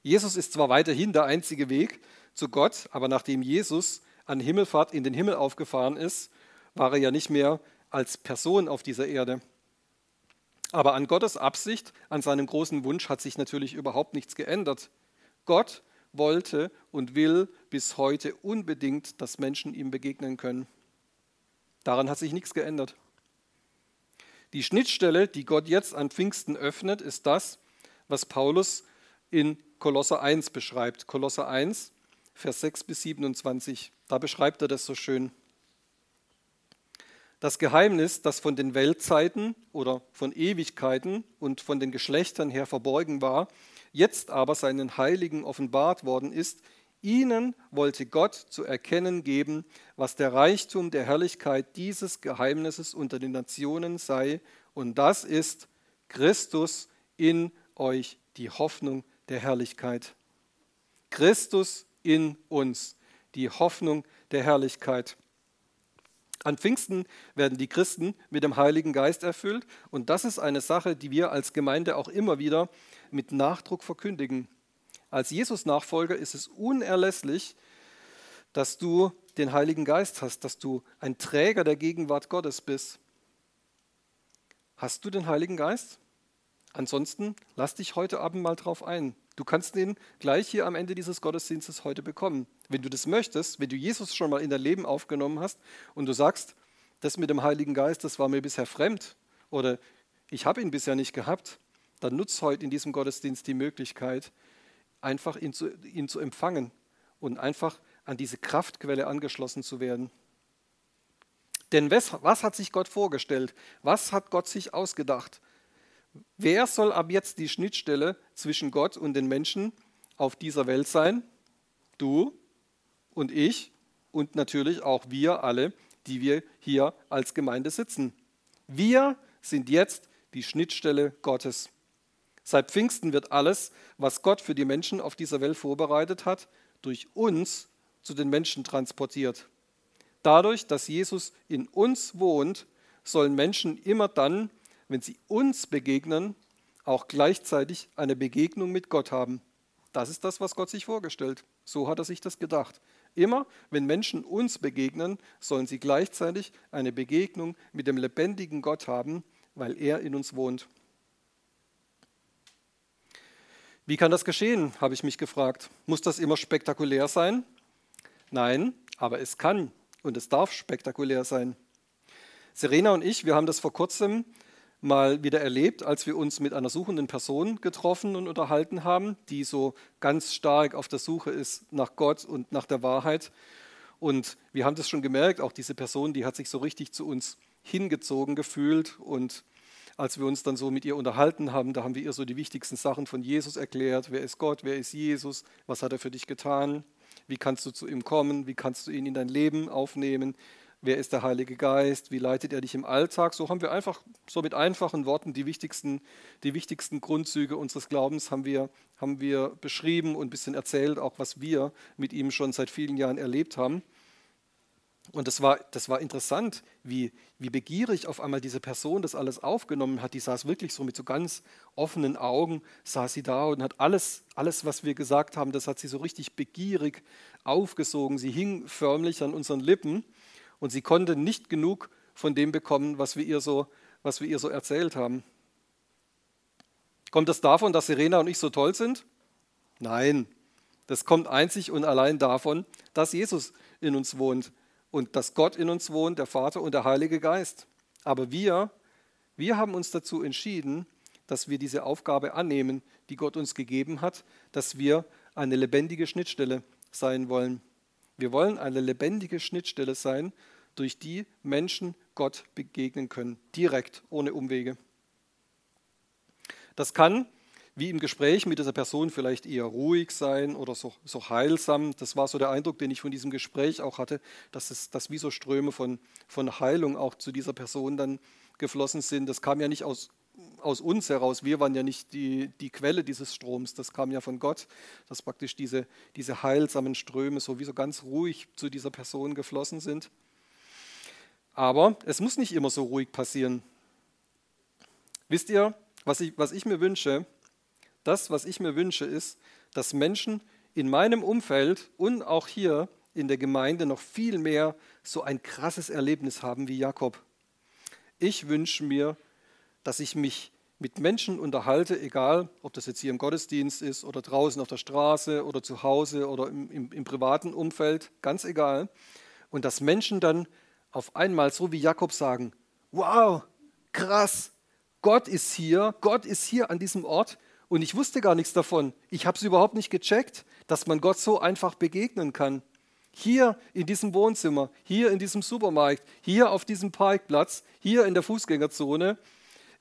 Jesus ist zwar weiterhin der einzige Weg zu Gott, aber nachdem Jesus an Himmelfahrt in den Himmel aufgefahren ist, war er ja nicht mehr als Person auf dieser Erde. Aber an Gottes Absicht, an seinem großen Wunsch hat sich natürlich überhaupt nichts geändert. Gott wollte und will bis heute unbedingt, dass Menschen ihm begegnen können. Daran hat sich nichts geändert. Die Schnittstelle, die Gott jetzt an Pfingsten öffnet, ist das, was Paulus in Kolosser 1 beschreibt. Kolosser 1, Vers 6 bis 27. Da beschreibt er das so schön. Das Geheimnis, das von den Weltzeiten oder von Ewigkeiten und von den Geschlechtern her verborgen war, jetzt aber seinen Heiligen offenbart worden ist, ihnen wollte Gott zu erkennen geben, was der Reichtum der Herrlichkeit dieses Geheimnisses unter den Nationen sei, und das ist Christus in euch, die Hoffnung der Herrlichkeit. Christus in uns, die Hoffnung der Herrlichkeit. An Pfingsten werden die Christen mit dem Heiligen Geist erfüllt und das ist eine Sache, die wir als Gemeinde auch immer wieder mit Nachdruck verkündigen. Als Jesus-Nachfolger ist es unerlässlich, dass du den Heiligen Geist hast, dass du ein Träger der Gegenwart Gottes bist. Hast du den Heiligen Geist? Ansonsten lass dich heute Abend mal drauf ein. Du kannst den gleich hier am Ende dieses Gottesdienstes heute bekommen. Wenn du das möchtest, wenn du Jesus schon mal in dein Leben aufgenommen hast und du sagst, das mit dem Heiligen Geist, das war mir bisher fremd oder ich habe ihn bisher nicht gehabt, dann nutz heute in diesem Gottesdienst die Möglichkeit, einfach ihn zu, ihn zu empfangen und einfach an diese Kraftquelle angeschlossen zu werden. Denn was, was hat sich Gott vorgestellt? Was hat Gott sich ausgedacht? Wer soll ab jetzt die Schnittstelle zwischen Gott und den Menschen auf dieser Welt sein? Du und ich und natürlich auch wir alle, die wir hier als Gemeinde sitzen. Wir sind jetzt die Schnittstelle Gottes. Seit Pfingsten wird alles, was Gott für die Menschen auf dieser Welt vorbereitet hat, durch uns zu den Menschen transportiert. Dadurch, dass Jesus in uns wohnt, sollen Menschen immer dann, wenn sie uns begegnen, auch gleichzeitig eine Begegnung mit Gott haben. Das ist das, was Gott sich vorgestellt. So hat er sich das gedacht. Immer, wenn Menschen uns begegnen, sollen sie gleichzeitig eine Begegnung mit dem lebendigen Gott haben, weil er in uns wohnt. Wie kann das geschehen, habe ich mich gefragt. Muss das immer spektakulär sein? Nein, aber es kann und es darf spektakulär sein. Serena und ich, wir haben das vor kurzem mal wieder erlebt, als wir uns mit einer suchenden Person getroffen und unterhalten haben, die so ganz stark auf der Suche ist nach Gott und nach der Wahrheit. Und wir haben das schon gemerkt, auch diese Person, die hat sich so richtig zu uns hingezogen gefühlt. Und als wir uns dann so mit ihr unterhalten haben, da haben wir ihr so die wichtigsten Sachen von Jesus erklärt. Wer ist Gott? Wer ist Jesus? Was hat er für dich getan? Wie kannst du zu ihm kommen? Wie kannst du ihn in dein Leben aufnehmen? Wer ist der Heilige Geist, wie leitet er dich im Alltag. So haben wir einfach so mit einfachen Worten die wichtigsten, die wichtigsten Grundzüge unseres Glaubens haben wir, haben wir beschrieben und ein bisschen erzählt, auch was wir mit ihm schon seit vielen Jahren erlebt haben. Und das war, das war interessant, wie, wie begierig auf einmal diese Person das alles aufgenommen hat. Die saß wirklich so mit so ganz offenen Augen, saß sie da und hat alles, alles, was wir gesagt haben, das hat sie so richtig begierig aufgesogen. Sie hing förmlich an unseren Lippen und sie konnte nicht genug von dem bekommen, was wir ihr so, was wir ihr so erzählt haben. Kommt das davon, dass Serena und ich so toll sind? Nein, das kommt einzig und allein davon, dass Jesus in uns wohnt und dass Gott in uns wohnt, der Vater und der Heilige Geist. Aber wir, wir haben uns dazu entschieden, dass wir diese Aufgabe annehmen, die Gott uns gegeben hat, dass wir eine lebendige Schnittstelle sein wollen. Wir wollen eine lebendige Schnittstelle sein durch die Menschen Gott begegnen können, direkt, ohne Umwege. Das kann, wie im Gespräch mit dieser Person, vielleicht eher ruhig sein oder so, so heilsam. Das war so der Eindruck, den ich von diesem Gespräch auch hatte, dass, es, dass wie so Ströme von, von Heilung auch zu dieser Person dann geflossen sind. Das kam ja nicht aus aus uns heraus. Wir waren ja nicht die, die Quelle dieses Stroms, das kam ja von Gott, dass praktisch diese, diese heilsamen Ströme sowieso ganz ruhig zu dieser Person geflossen sind. Aber es muss nicht immer so ruhig passieren. Wisst ihr, was ich, was ich mir wünsche? Das, was ich mir wünsche, ist, dass Menschen in meinem Umfeld und auch hier in der Gemeinde noch viel mehr so ein krasses Erlebnis haben wie Jakob. Ich wünsche mir, dass ich mich mit Menschen unterhalte, egal ob das jetzt hier im Gottesdienst ist oder draußen auf der Straße oder zu Hause oder im, im, im privaten Umfeld, ganz egal. Und dass Menschen dann auf einmal so wie Jakob sagen, wow, krass, Gott ist hier, Gott ist hier an diesem Ort und ich wusste gar nichts davon. Ich habe es überhaupt nicht gecheckt, dass man Gott so einfach begegnen kann. Hier in diesem Wohnzimmer, hier in diesem Supermarkt, hier auf diesem Parkplatz, hier in der Fußgängerzone,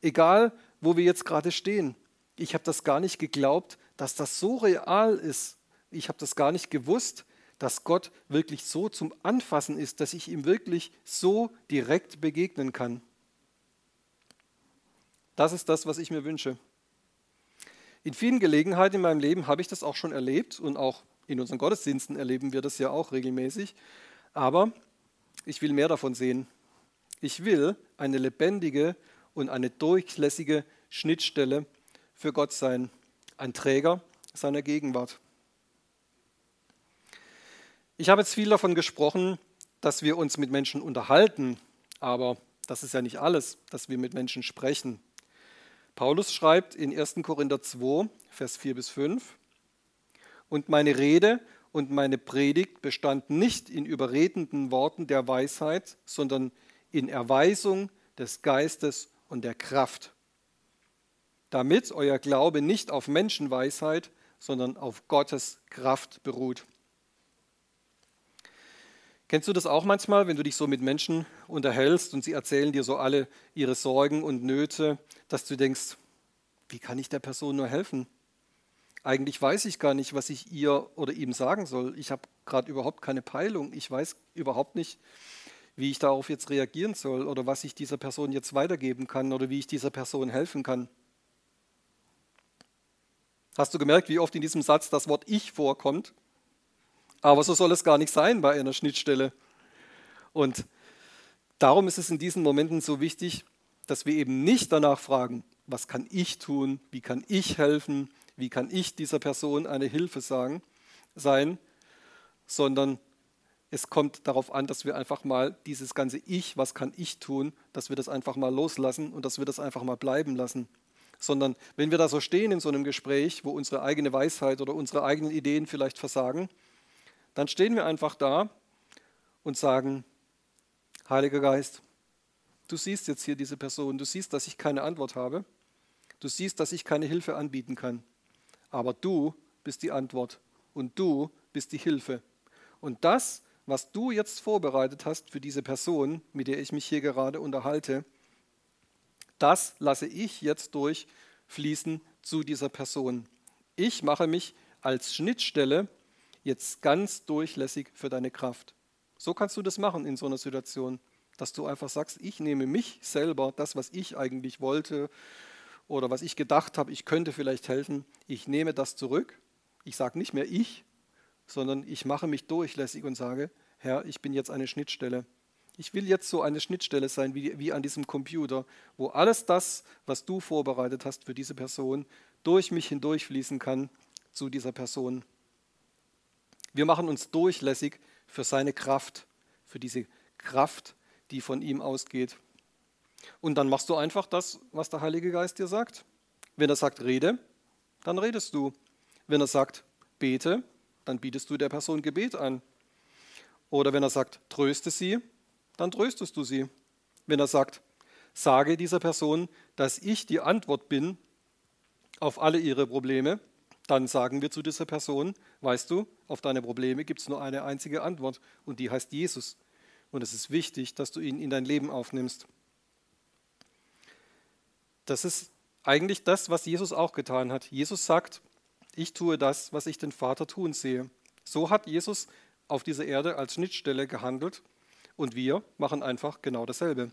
egal wo wir jetzt gerade stehen. Ich habe das gar nicht geglaubt, dass das so real ist. Ich habe das gar nicht gewusst, dass Gott wirklich so zum Anfassen ist, dass ich ihm wirklich so direkt begegnen kann. Das ist das, was ich mir wünsche. In vielen Gelegenheiten in meinem Leben habe ich das auch schon erlebt und auch in unseren Gottesdiensten erleben wir das ja auch regelmäßig. Aber ich will mehr davon sehen. Ich will eine lebendige und eine durchlässige Schnittstelle für Gott sein, ein Träger seiner Gegenwart. Ich habe jetzt viel davon gesprochen, dass wir uns mit Menschen unterhalten, aber das ist ja nicht alles, dass wir mit Menschen sprechen. Paulus schreibt in 1. Korinther 2, Vers 4 bis 5, und meine Rede und meine Predigt bestand nicht in überredenden Worten der Weisheit, sondern in Erweisung des Geistes und der Kraft, damit euer Glaube nicht auf Menschenweisheit, sondern auf Gottes Kraft beruht. Kennst du das auch manchmal, wenn du dich so mit Menschen unterhältst und sie erzählen dir so alle ihre Sorgen und Nöte, dass du denkst, wie kann ich der Person nur helfen? Eigentlich weiß ich gar nicht, was ich ihr oder ihm sagen soll. Ich habe gerade überhaupt keine Peilung. Ich weiß überhaupt nicht, wie ich darauf jetzt reagieren soll oder was ich dieser Person jetzt weitergeben kann oder wie ich dieser Person helfen kann. Hast du gemerkt, wie oft in diesem Satz das Wort Ich vorkommt? Aber so soll es gar nicht sein bei einer Schnittstelle. Und darum ist es in diesen Momenten so wichtig, dass wir eben nicht danach fragen, was kann ich tun, wie kann ich helfen, wie kann ich dieser Person eine Hilfe sagen, sein, sondern es kommt darauf an, dass wir einfach mal dieses ganze Ich, was kann ich tun, dass wir das einfach mal loslassen und dass wir das einfach mal bleiben lassen. Sondern wenn wir da so stehen in so einem Gespräch, wo unsere eigene Weisheit oder unsere eigenen Ideen vielleicht versagen, dann stehen wir einfach da und sagen, Heiliger Geist, du siehst jetzt hier diese Person, du siehst, dass ich keine Antwort habe, du siehst, dass ich keine Hilfe anbieten kann, aber du bist die Antwort und du bist die Hilfe. Und das was du jetzt vorbereitet hast für diese Person, mit der ich mich hier gerade unterhalte, das lasse ich jetzt durchfließen zu dieser Person. Ich mache mich als Schnittstelle jetzt ganz durchlässig für deine Kraft. So kannst du das machen in so einer Situation, dass du einfach sagst, ich nehme mich selber, das, was ich eigentlich wollte oder was ich gedacht habe, ich könnte vielleicht helfen, ich nehme das zurück. Ich sage nicht mehr ich, sondern ich mache mich durchlässig und sage, Herr, ich bin jetzt eine Schnittstelle. Ich will jetzt so eine Schnittstelle sein wie, wie an diesem Computer, wo alles das, was du vorbereitet hast für diese Person, durch mich hindurchfließen kann zu dieser Person. Wir machen uns durchlässig für seine Kraft, für diese Kraft, die von ihm ausgeht. Und dann machst du einfach das, was der Heilige Geist dir sagt. Wenn er sagt, rede, dann redest du. Wenn er sagt, bete, dann bietest du der Person Gebet an. Oder wenn er sagt, tröste sie, dann tröstest du sie. Wenn er sagt, sage dieser Person, dass ich die Antwort bin auf alle ihre Probleme, dann sagen wir zu dieser Person, weißt du, auf deine Probleme gibt es nur eine einzige Antwort und die heißt Jesus. Und es ist wichtig, dass du ihn in dein Leben aufnimmst. Das ist eigentlich das, was Jesus auch getan hat. Jesus sagt, ich tue das, was ich den Vater tun sehe. So hat Jesus auf dieser Erde als Schnittstelle gehandelt und wir machen einfach genau dasselbe.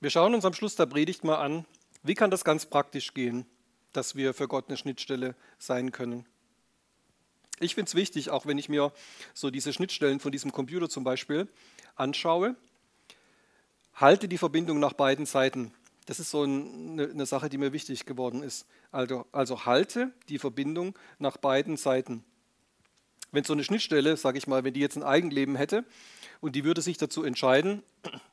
Wir schauen uns am Schluss der Predigt mal an, wie kann das ganz praktisch gehen, dass wir für Gott eine Schnittstelle sein können. Ich finde es wichtig, auch wenn ich mir so diese Schnittstellen von diesem Computer zum Beispiel anschaue, halte die Verbindung nach beiden Seiten. Das ist so eine, eine Sache, die mir wichtig geworden ist. Also, also halte die Verbindung nach beiden Seiten. Wenn so eine Schnittstelle, sage ich mal, wenn die jetzt ein Eigenleben hätte und die würde sich dazu entscheiden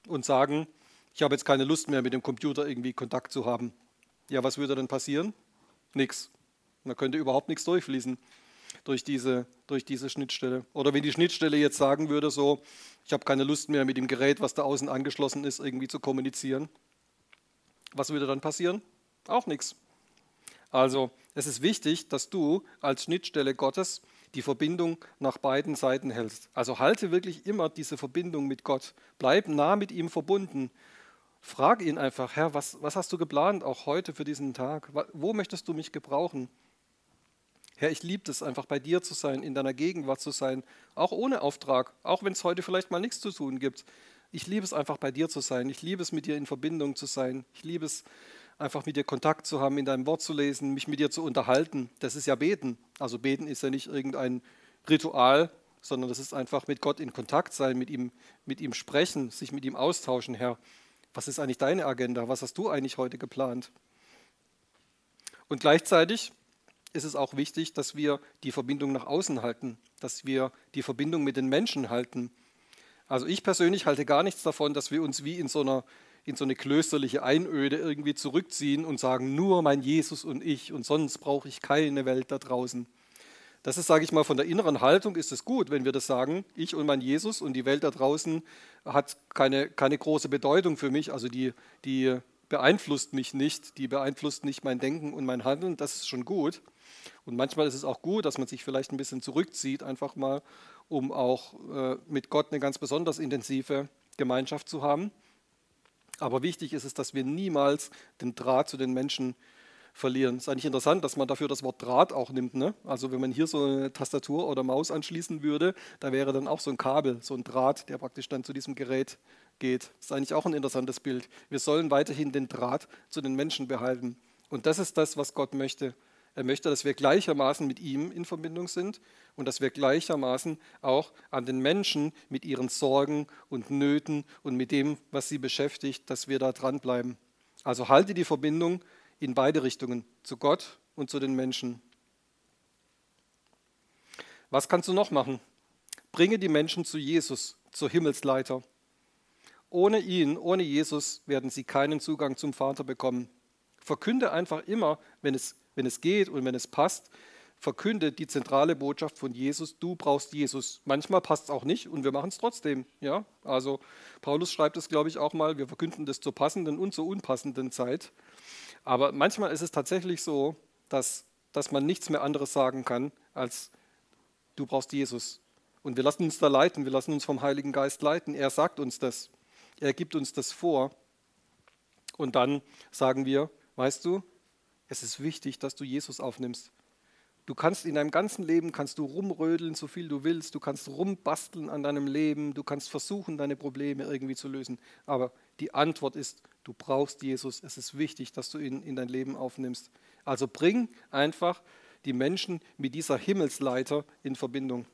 und sagen, ich habe jetzt keine Lust mehr mit dem Computer irgendwie Kontakt zu haben. Ja, was würde dann passieren? Nichts. Da könnte überhaupt nichts durchfließen durch diese, durch diese Schnittstelle. Oder wenn die Schnittstelle jetzt sagen würde, so, ich habe keine Lust mehr mit dem Gerät, was da außen angeschlossen ist, irgendwie zu kommunizieren, was würde dann passieren? Auch nichts. Also es ist wichtig, dass du als Schnittstelle Gottes die Verbindung nach beiden Seiten hältst. Also halte wirklich immer diese Verbindung mit Gott. Bleib nah mit ihm verbunden. Frag ihn einfach, Herr, was, was hast du geplant, auch heute für diesen Tag? Wo möchtest du mich gebrauchen? Herr, ich liebe es einfach bei dir zu sein, in deiner Gegenwart zu sein, auch ohne Auftrag, auch wenn es heute vielleicht mal nichts zu tun gibt. Ich liebe es einfach bei dir zu sein. Ich liebe es mit dir in Verbindung zu sein. Ich liebe es einfach mit dir Kontakt zu haben, in deinem Wort zu lesen, mich mit dir zu unterhalten. Das ist ja Beten. Also Beten ist ja nicht irgendein Ritual, sondern das ist einfach mit Gott in Kontakt sein, mit ihm, mit ihm sprechen, sich mit ihm austauschen. Herr, was ist eigentlich deine Agenda? Was hast du eigentlich heute geplant? Und gleichzeitig ist es auch wichtig, dass wir die Verbindung nach außen halten, dass wir die Verbindung mit den Menschen halten. Also ich persönlich halte gar nichts davon, dass wir uns wie in so einer in so eine klösterliche Einöde irgendwie zurückziehen und sagen, nur mein Jesus und ich und sonst brauche ich keine Welt da draußen. Das ist, sage ich mal, von der inneren Haltung ist es gut, wenn wir das sagen, ich und mein Jesus und die Welt da draußen hat keine, keine große Bedeutung für mich, also die, die beeinflusst mich nicht, die beeinflusst nicht mein Denken und mein Handeln, das ist schon gut. Und manchmal ist es auch gut, dass man sich vielleicht ein bisschen zurückzieht, einfach mal, um auch äh, mit Gott eine ganz besonders intensive Gemeinschaft zu haben. Aber wichtig ist es, dass wir niemals den Draht zu den Menschen verlieren. Es ist eigentlich interessant, dass man dafür das Wort Draht auch nimmt. Ne? Also wenn man hier so eine Tastatur oder Maus anschließen würde, da wäre dann auch so ein Kabel, so ein Draht, der praktisch dann zu diesem Gerät geht. Das ist eigentlich auch ein interessantes Bild. Wir sollen weiterhin den Draht zu den Menschen behalten. Und das ist das, was Gott möchte. Er möchte, dass wir gleichermaßen mit ihm in Verbindung sind und dass wir gleichermaßen auch an den Menschen mit ihren Sorgen und Nöten und mit dem, was sie beschäftigt, dass wir da dranbleiben. Also halte die Verbindung in beide Richtungen, zu Gott und zu den Menschen. Was kannst du noch machen? Bringe die Menschen zu Jesus, zur Himmelsleiter. Ohne ihn, ohne Jesus werden sie keinen Zugang zum Vater bekommen. Verkünde einfach immer, wenn es wenn es geht und wenn es passt, verkündet die zentrale Botschaft von Jesus, du brauchst Jesus. Manchmal passt es auch nicht und wir machen es trotzdem. Ja? Also Paulus schreibt es, glaube ich, auch mal, wir verkünden das zur passenden und zur unpassenden Zeit. Aber manchmal ist es tatsächlich so, dass, dass man nichts mehr anderes sagen kann, als du brauchst Jesus. Und wir lassen uns da leiten, wir lassen uns vom Heiligen Geist leiten. Er sagt uns das. Er gibt uns das vor. Und dann sagen wir, weißt du, es ist wichtig, dass du Jesus aufnimmst. Du kannst in deinem ganzen Leben kannst du rumrödeln, so viel du willst. Du kannst rumbasteln an deinem Leben. Du kannst versuchen, deine Probleme irgendwie zu lösen. Aber die Antwort ist, du brauchst Jesus. Es ist wichtig, dass du ihn in dein Leben aufnimmst. Also bring einfach die Menschen mit dieser Himmelsleiter in Verbindung.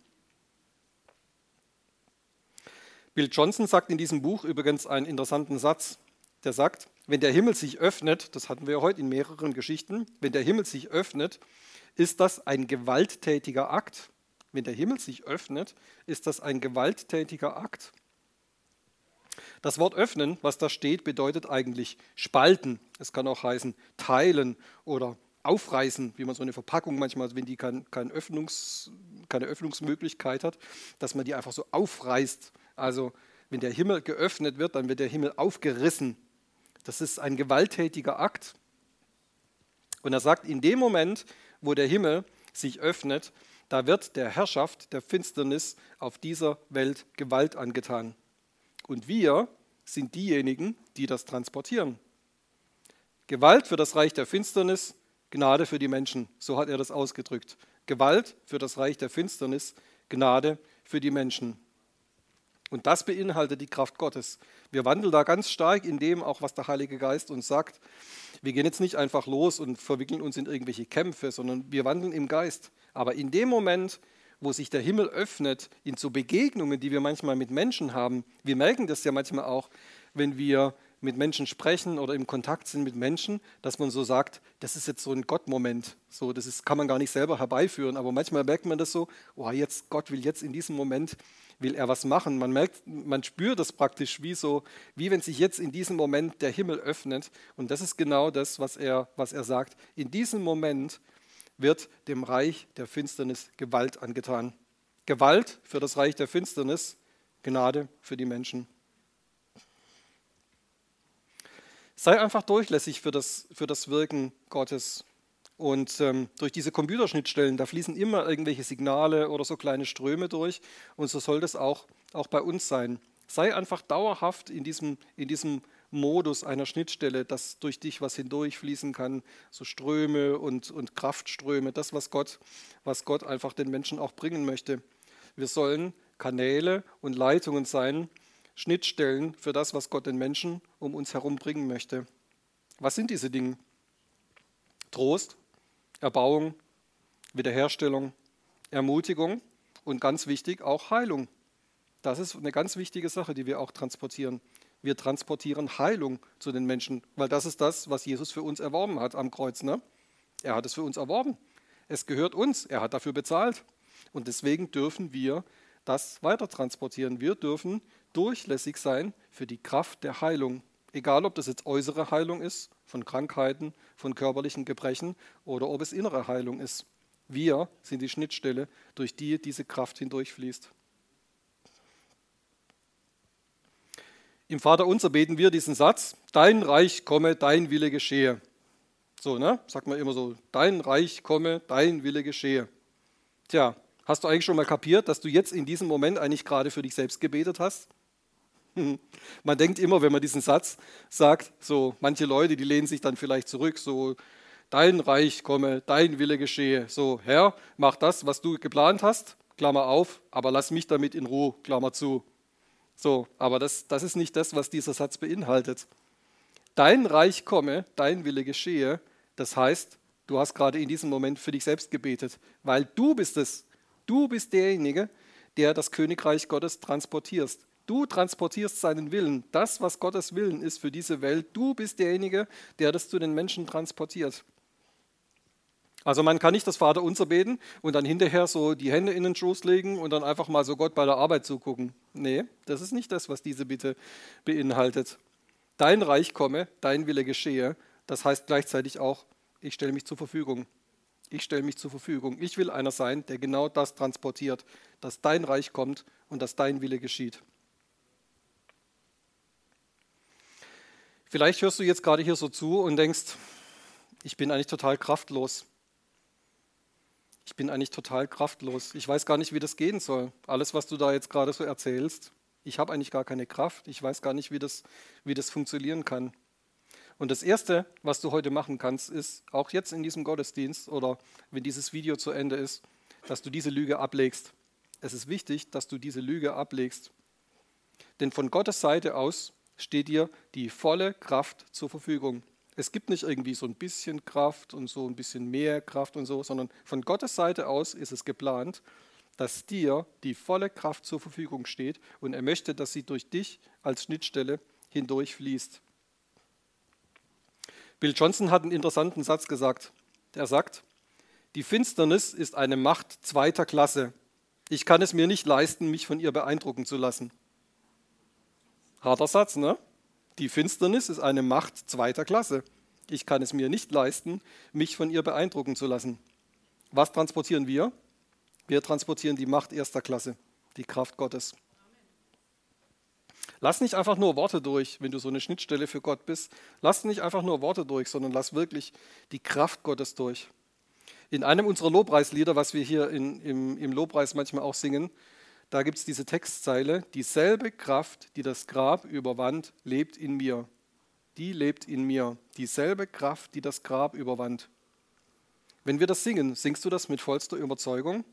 Bill Johnson sagt in diesem Buch übrigens einen interessanten Satz. Der sagt, wenn der Himmel sich öffnet, das hatten wir heute in mehreren Geschichten, wenn der Himmel sich öffnet, ist das ein gewalttätiger Akt. Wenn der Himmel sich öffnet, ist das ein gewalttätiger Akt. Das Wort öffnen, was da steht, bedeutet eigentlich spalten. Es kann auch heißen teilen oder aufreißen, wie man so eine Verpackung manchmal, wenn die kein, kein Öffnungs, keine Öffnungsmöglichkeit hat, dass man die einfach so aufreißt. Also wenn der Himmel geöffnet wird, dann wird der Himmel aufgerissen. Das ist ein gewalttätiger Akt. Und er sagt, in dem Moment, wo der Himmel sich öffnet, da wird der Herrschaft der Finsternis auf dieser Welt Gewalt angetan. Und wir sind diejenigen, die das transportieren. Gewalt für das Reich der Finsternis, Gnade für die Menschen. So hat er das ausgedrückt. Gewalt für das Reich der Finsternis, Gnade für die Menschen. Und das beinhaltet die Kraft Gottes. Wir wandeln da ganz stark in dem, auch was der Heilige Geist uns sagt. Wir gehen jetzt nicht einfach los und verwickeln uns in irgendwelche Kämpfe, sondern wir wandeln im Geist. Aber in dem Moment, wo sich der Himmel öffnet, in so Begegnungen, die wir manchmal mit Menschen haben, wir merken das ja manchmal auch, wenn wir mit Menschen sprechen oder im Kontakt sind mit Menschen, dass man so sagt, das ist jetzt so ein Gottmoment. So, das ist, kann man gar nicht selber herbeiführen, aber manchmal merkt man das so, oh, jetzt Gott will jetzt in diesem Moment will er was machen. Man merkt, man spürt das praktisch wie so, wie wenn sich jetzt in diesem Moment der Himmel öffnet. Und das ist genau das, was er, was er sagt. In diesem Moment wird dem Reich der Finsternis Gewalt angetan. Gewalt für das Reich der Finsternis, Gnade für die Menschen. Sei einfach durchlässig für das, für das Wirken Gottes. Und ähm, durch diese Computerschnittstellen, da fließen immer irgendwelche Signale oder so kleine Ströme durch. Und so soll das auch, auch bei uns sein. Sei einfach dauerhaft in diesem, in diesem Modus einer Schnittstelle, dass durch dich was hindurchfließen kann, so Ströme und, und Kraftströme, das, was Gott, was Gott einfach den Menschen auch bringen möchte. Wir sollen Kanäle und Leitungen sein, Schnittstellen für das, was Gott den Menschen um uns herum bringen möchte. Was sind diese Dinge? Trost, Erbauung, Wiederherstellung, Ermutigung und ganz wichtig auch Heilung. Das ist eine ganz wichtige Sache, die wir auch transportieren. Wir transportieren Heilung zu den Menschen, weil das ist das, was Jesus für uns erworben hat am Kreuz. Ne? Er hat es für uns erworben. Es gehört uns. Er hat dafür bezahlt. Und deswegen dürfen wir das weiter transportieren. Wir dürfen durchlässig sein für die Kraft der Heilung. Egal, ob das jetzt äußere Heilung ist, von Krankheiten, von körperlichen Gebrechen oder ob es innere Heilung ist. Wir sind die Schnittstelle, durch die diese Kraft hindurchfließt. Im Vater unser beten wir diesen Satz, dein Reich komme, dein Wille geschehe. So, ne? Sagt man immer so, dein Reich komme, dein Wille geschehe. Tja, hast du eigentlich schon mal kapiert, dass du jetzt in diesem Moment eigentlich gerade für dich selbst gebetet hast? Man denkt immer, wenn man diesen Satz sagt, so manche Leute, die lehnen sich dann vielleicht zurück, so dein Reich komme, dein Wille geschehe. So, Herr, mach das, was du geplant hast, Klammer auf, aber lass mich damit in Ruhe, Klammer zu. So, aber das, das ist nicht das, was dieser Satz beinhaltet. Dein Reich komme, dein Wille geschehe, das heißt, du hast gerade in diesem Moment für dich selbst gebetet, weil du bist es. Du bist derjenige, der das Königreich Gottes transportierst. Du transportierst seinen Willen. Das, was Gottes Willen ist für diese Welt, du bist derjenige, der das zu den Menschen transportiert. Also man kann nicht das Vaterunser beten und dann hinterher so die Hände in den Schoß legen und dann einfach mal so Gott bei der Arbeit zugucken. Nee, das ist nicht das, was diese Bitte beinhaltet. Dein Reich komme, dein Wille geschehe. Das heißt gleichzeitig auch, ich stelle mich zur Verfügung. Ich stelle mich zur Verfügung. Ich will einer sein, der genau das transportiert, dass dein Reich kommt und dass dein Wille geschieht. Vielleicht hörst du jetzt gerade hier so zu und denkst, ich bin eigentlich total kraftlos. Ich bin eigentlich total kraftlos. Ich weiß gar nicht, wie das gehen soll. Alles, was du da jetzt gerade so erzählst, ich habe eigentlich gar keine Kraft. Ich weiß gar nicht, wie das, wie das funktionieren kann. Und das Erste, was du heute machen kannst, ist, auch jetzt in diesem Gottesdienst oder wenn dieses Video zu Ende ist, dass du diese Lüge ablegst. Es ist wichtig, dass du diese Lüge ablegst. Denn von Gottes Seite aus steht dir die volle Kraft zur Verfügung. Es gibt nicht irgendwie so ein bisschen Kraft und so ein bisschen mehr Kraft und so, sondern von Gottes Seite aus ist es geplant, dass dir die volle Kraft zur Verfügung steht und er möchte, dass sie durch dich als Schnittstelle hindurch fließt. Bill Johnson hat einen interessanten Satz gesagt. Er sagt, die Finsternis ist eine Macht zweiter Klasse. Ich kann es mir nicht leisten, mich von ihr beeindrucken zu lassen. Harter Satz, ne? Die Finsternis ist eine Macht zweiter Klasse. Ich kann es mir nicht leisten, mich von ihr beeindrucken zu lassen. Was transportieren wir? Wir transportieren die Macht erster Klasse, die Kraft Gottes. Lass nicht einfach nur Worte durch, wenn du so eine Schnittstelle für Gott bist. Lass nicht einfach nur Worte durch, sondern lass wirklich die Kraft Gottes durch. In einem unserer Lobpreislieder, was wir hier in, im, im Lobpreis manchmal auch singen, da gibt es diese Textzeile, dieselbe Kraft, die das Grab überwand, lebt in mir. Die lebt in mir. Dieselbe Kraft, die das Grab überwand. Wenn wir das singen, singst du das mit vollster Überzeugung?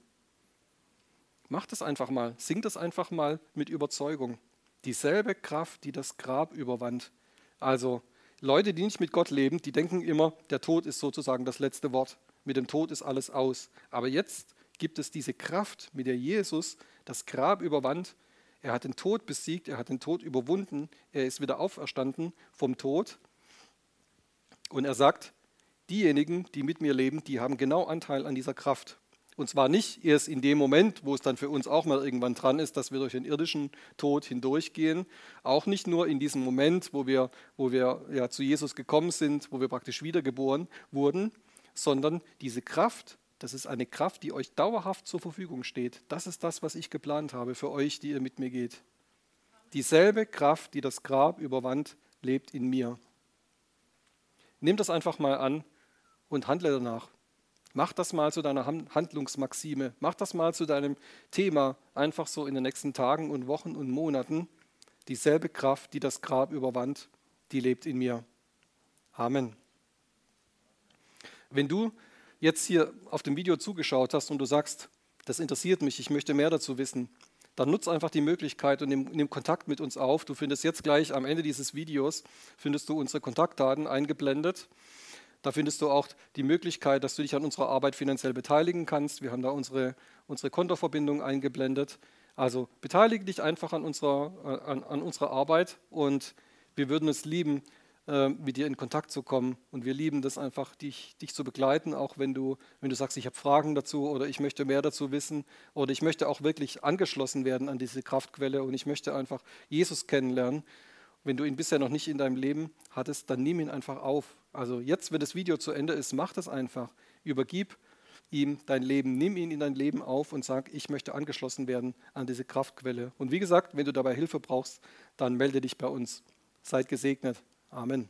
Mach das einfach mal, sing das einfach mal mit Überzeugung. Dieselbe Kraft, die das Grab überwand. Also Leute, die nicht mit Gott leben, die denken immer, der Tod ist sozusagen das letzte Wort. Mit dem Tod ist alles aus. Aber jetzt gibt es diese Kraft, mit der Jesus das Grab überwand. Er hat den Tod besiegt, er hat den Tod überwunden, er ist wieder auferstanden vom Tod. Und er sagt, diejenigen, die mit mir leben, die haben genau Anteil an dieser Kraft. Und zwar nicht erst in dem Moment, wo es dann für uns auch mal irgendwann dran ist, dass wir durch den irdischen Tod hindurchgehen. Auch nicht nur in diesem Moment, wo wir, wo wir ja, zu Jesus gekommen sind, wo wir praktisch wiedergeboren wurden, sondern diese Kraft, das ist eine Kraft, die euch dauerhaft zur Verfügung steht. Das ist das, was ich geplant habe für euch, die ihr mit mir geht. Dieselbe Kraft, die das Grab überwand, lebt in mir. Nimm das einfach mal an und handle danach. Mach das mal zu deiner Handlungsmaxime. Mach das mal zu deinem Thema, einfach so in den nächsten Tagen und Wochen und Monaten. Dieselbe Kraft, die das Grab überwand, die lebt in mir. Amen. Wenn du jetzt hier auf dem Video zugeschaut hast und du sagst, das interessiert mich, ich möchte mehr dazu wissen, dann nutze einfach die Möglichkeit und nimm, nimm, Kontakt mit uns auf. Du findest jetzt gleich am Ende dieses Videos, findest du unsere Kontaktdaten eingeblendet. Da findest du auch die Möglichkeit, dass du dich an unserer Arbeit finanziell beteiligen kannst. Wir haben da unsere, unsere Kontoverbindung eingeblendet. Also beteilige dich einfach an unserer, an, an unserer Arbeit und wir würden es lieben, mit dir in Kontakt zu kommen. Und wir lieben das einfach, dich, dich zu begleiten, auch wenn du, wenn du sagst, ich habe Fragen dazu oder ich möchte mehr dazu wissen oder ich möchte auch wirklich angeschlossen werden an diese Kraftquelle und ich möchte einfach Jesus kennenlernen. Wenn du ihn bisher noch nicht in deinem Leben hattest, dann nimm ihn einfach auf. Also jetzt, wenn das Video zu Ende ist, mach das einfach. Übergib ihm dein Leben, nimm ihn in dein Leben auf und sag, ich möchte angeschlossen werden an diese Kraftquelle. Und wie gesagt, wenn du dabei Hilfe brauchst, dann melde dich bei uns. Seid gesegnet. Amen.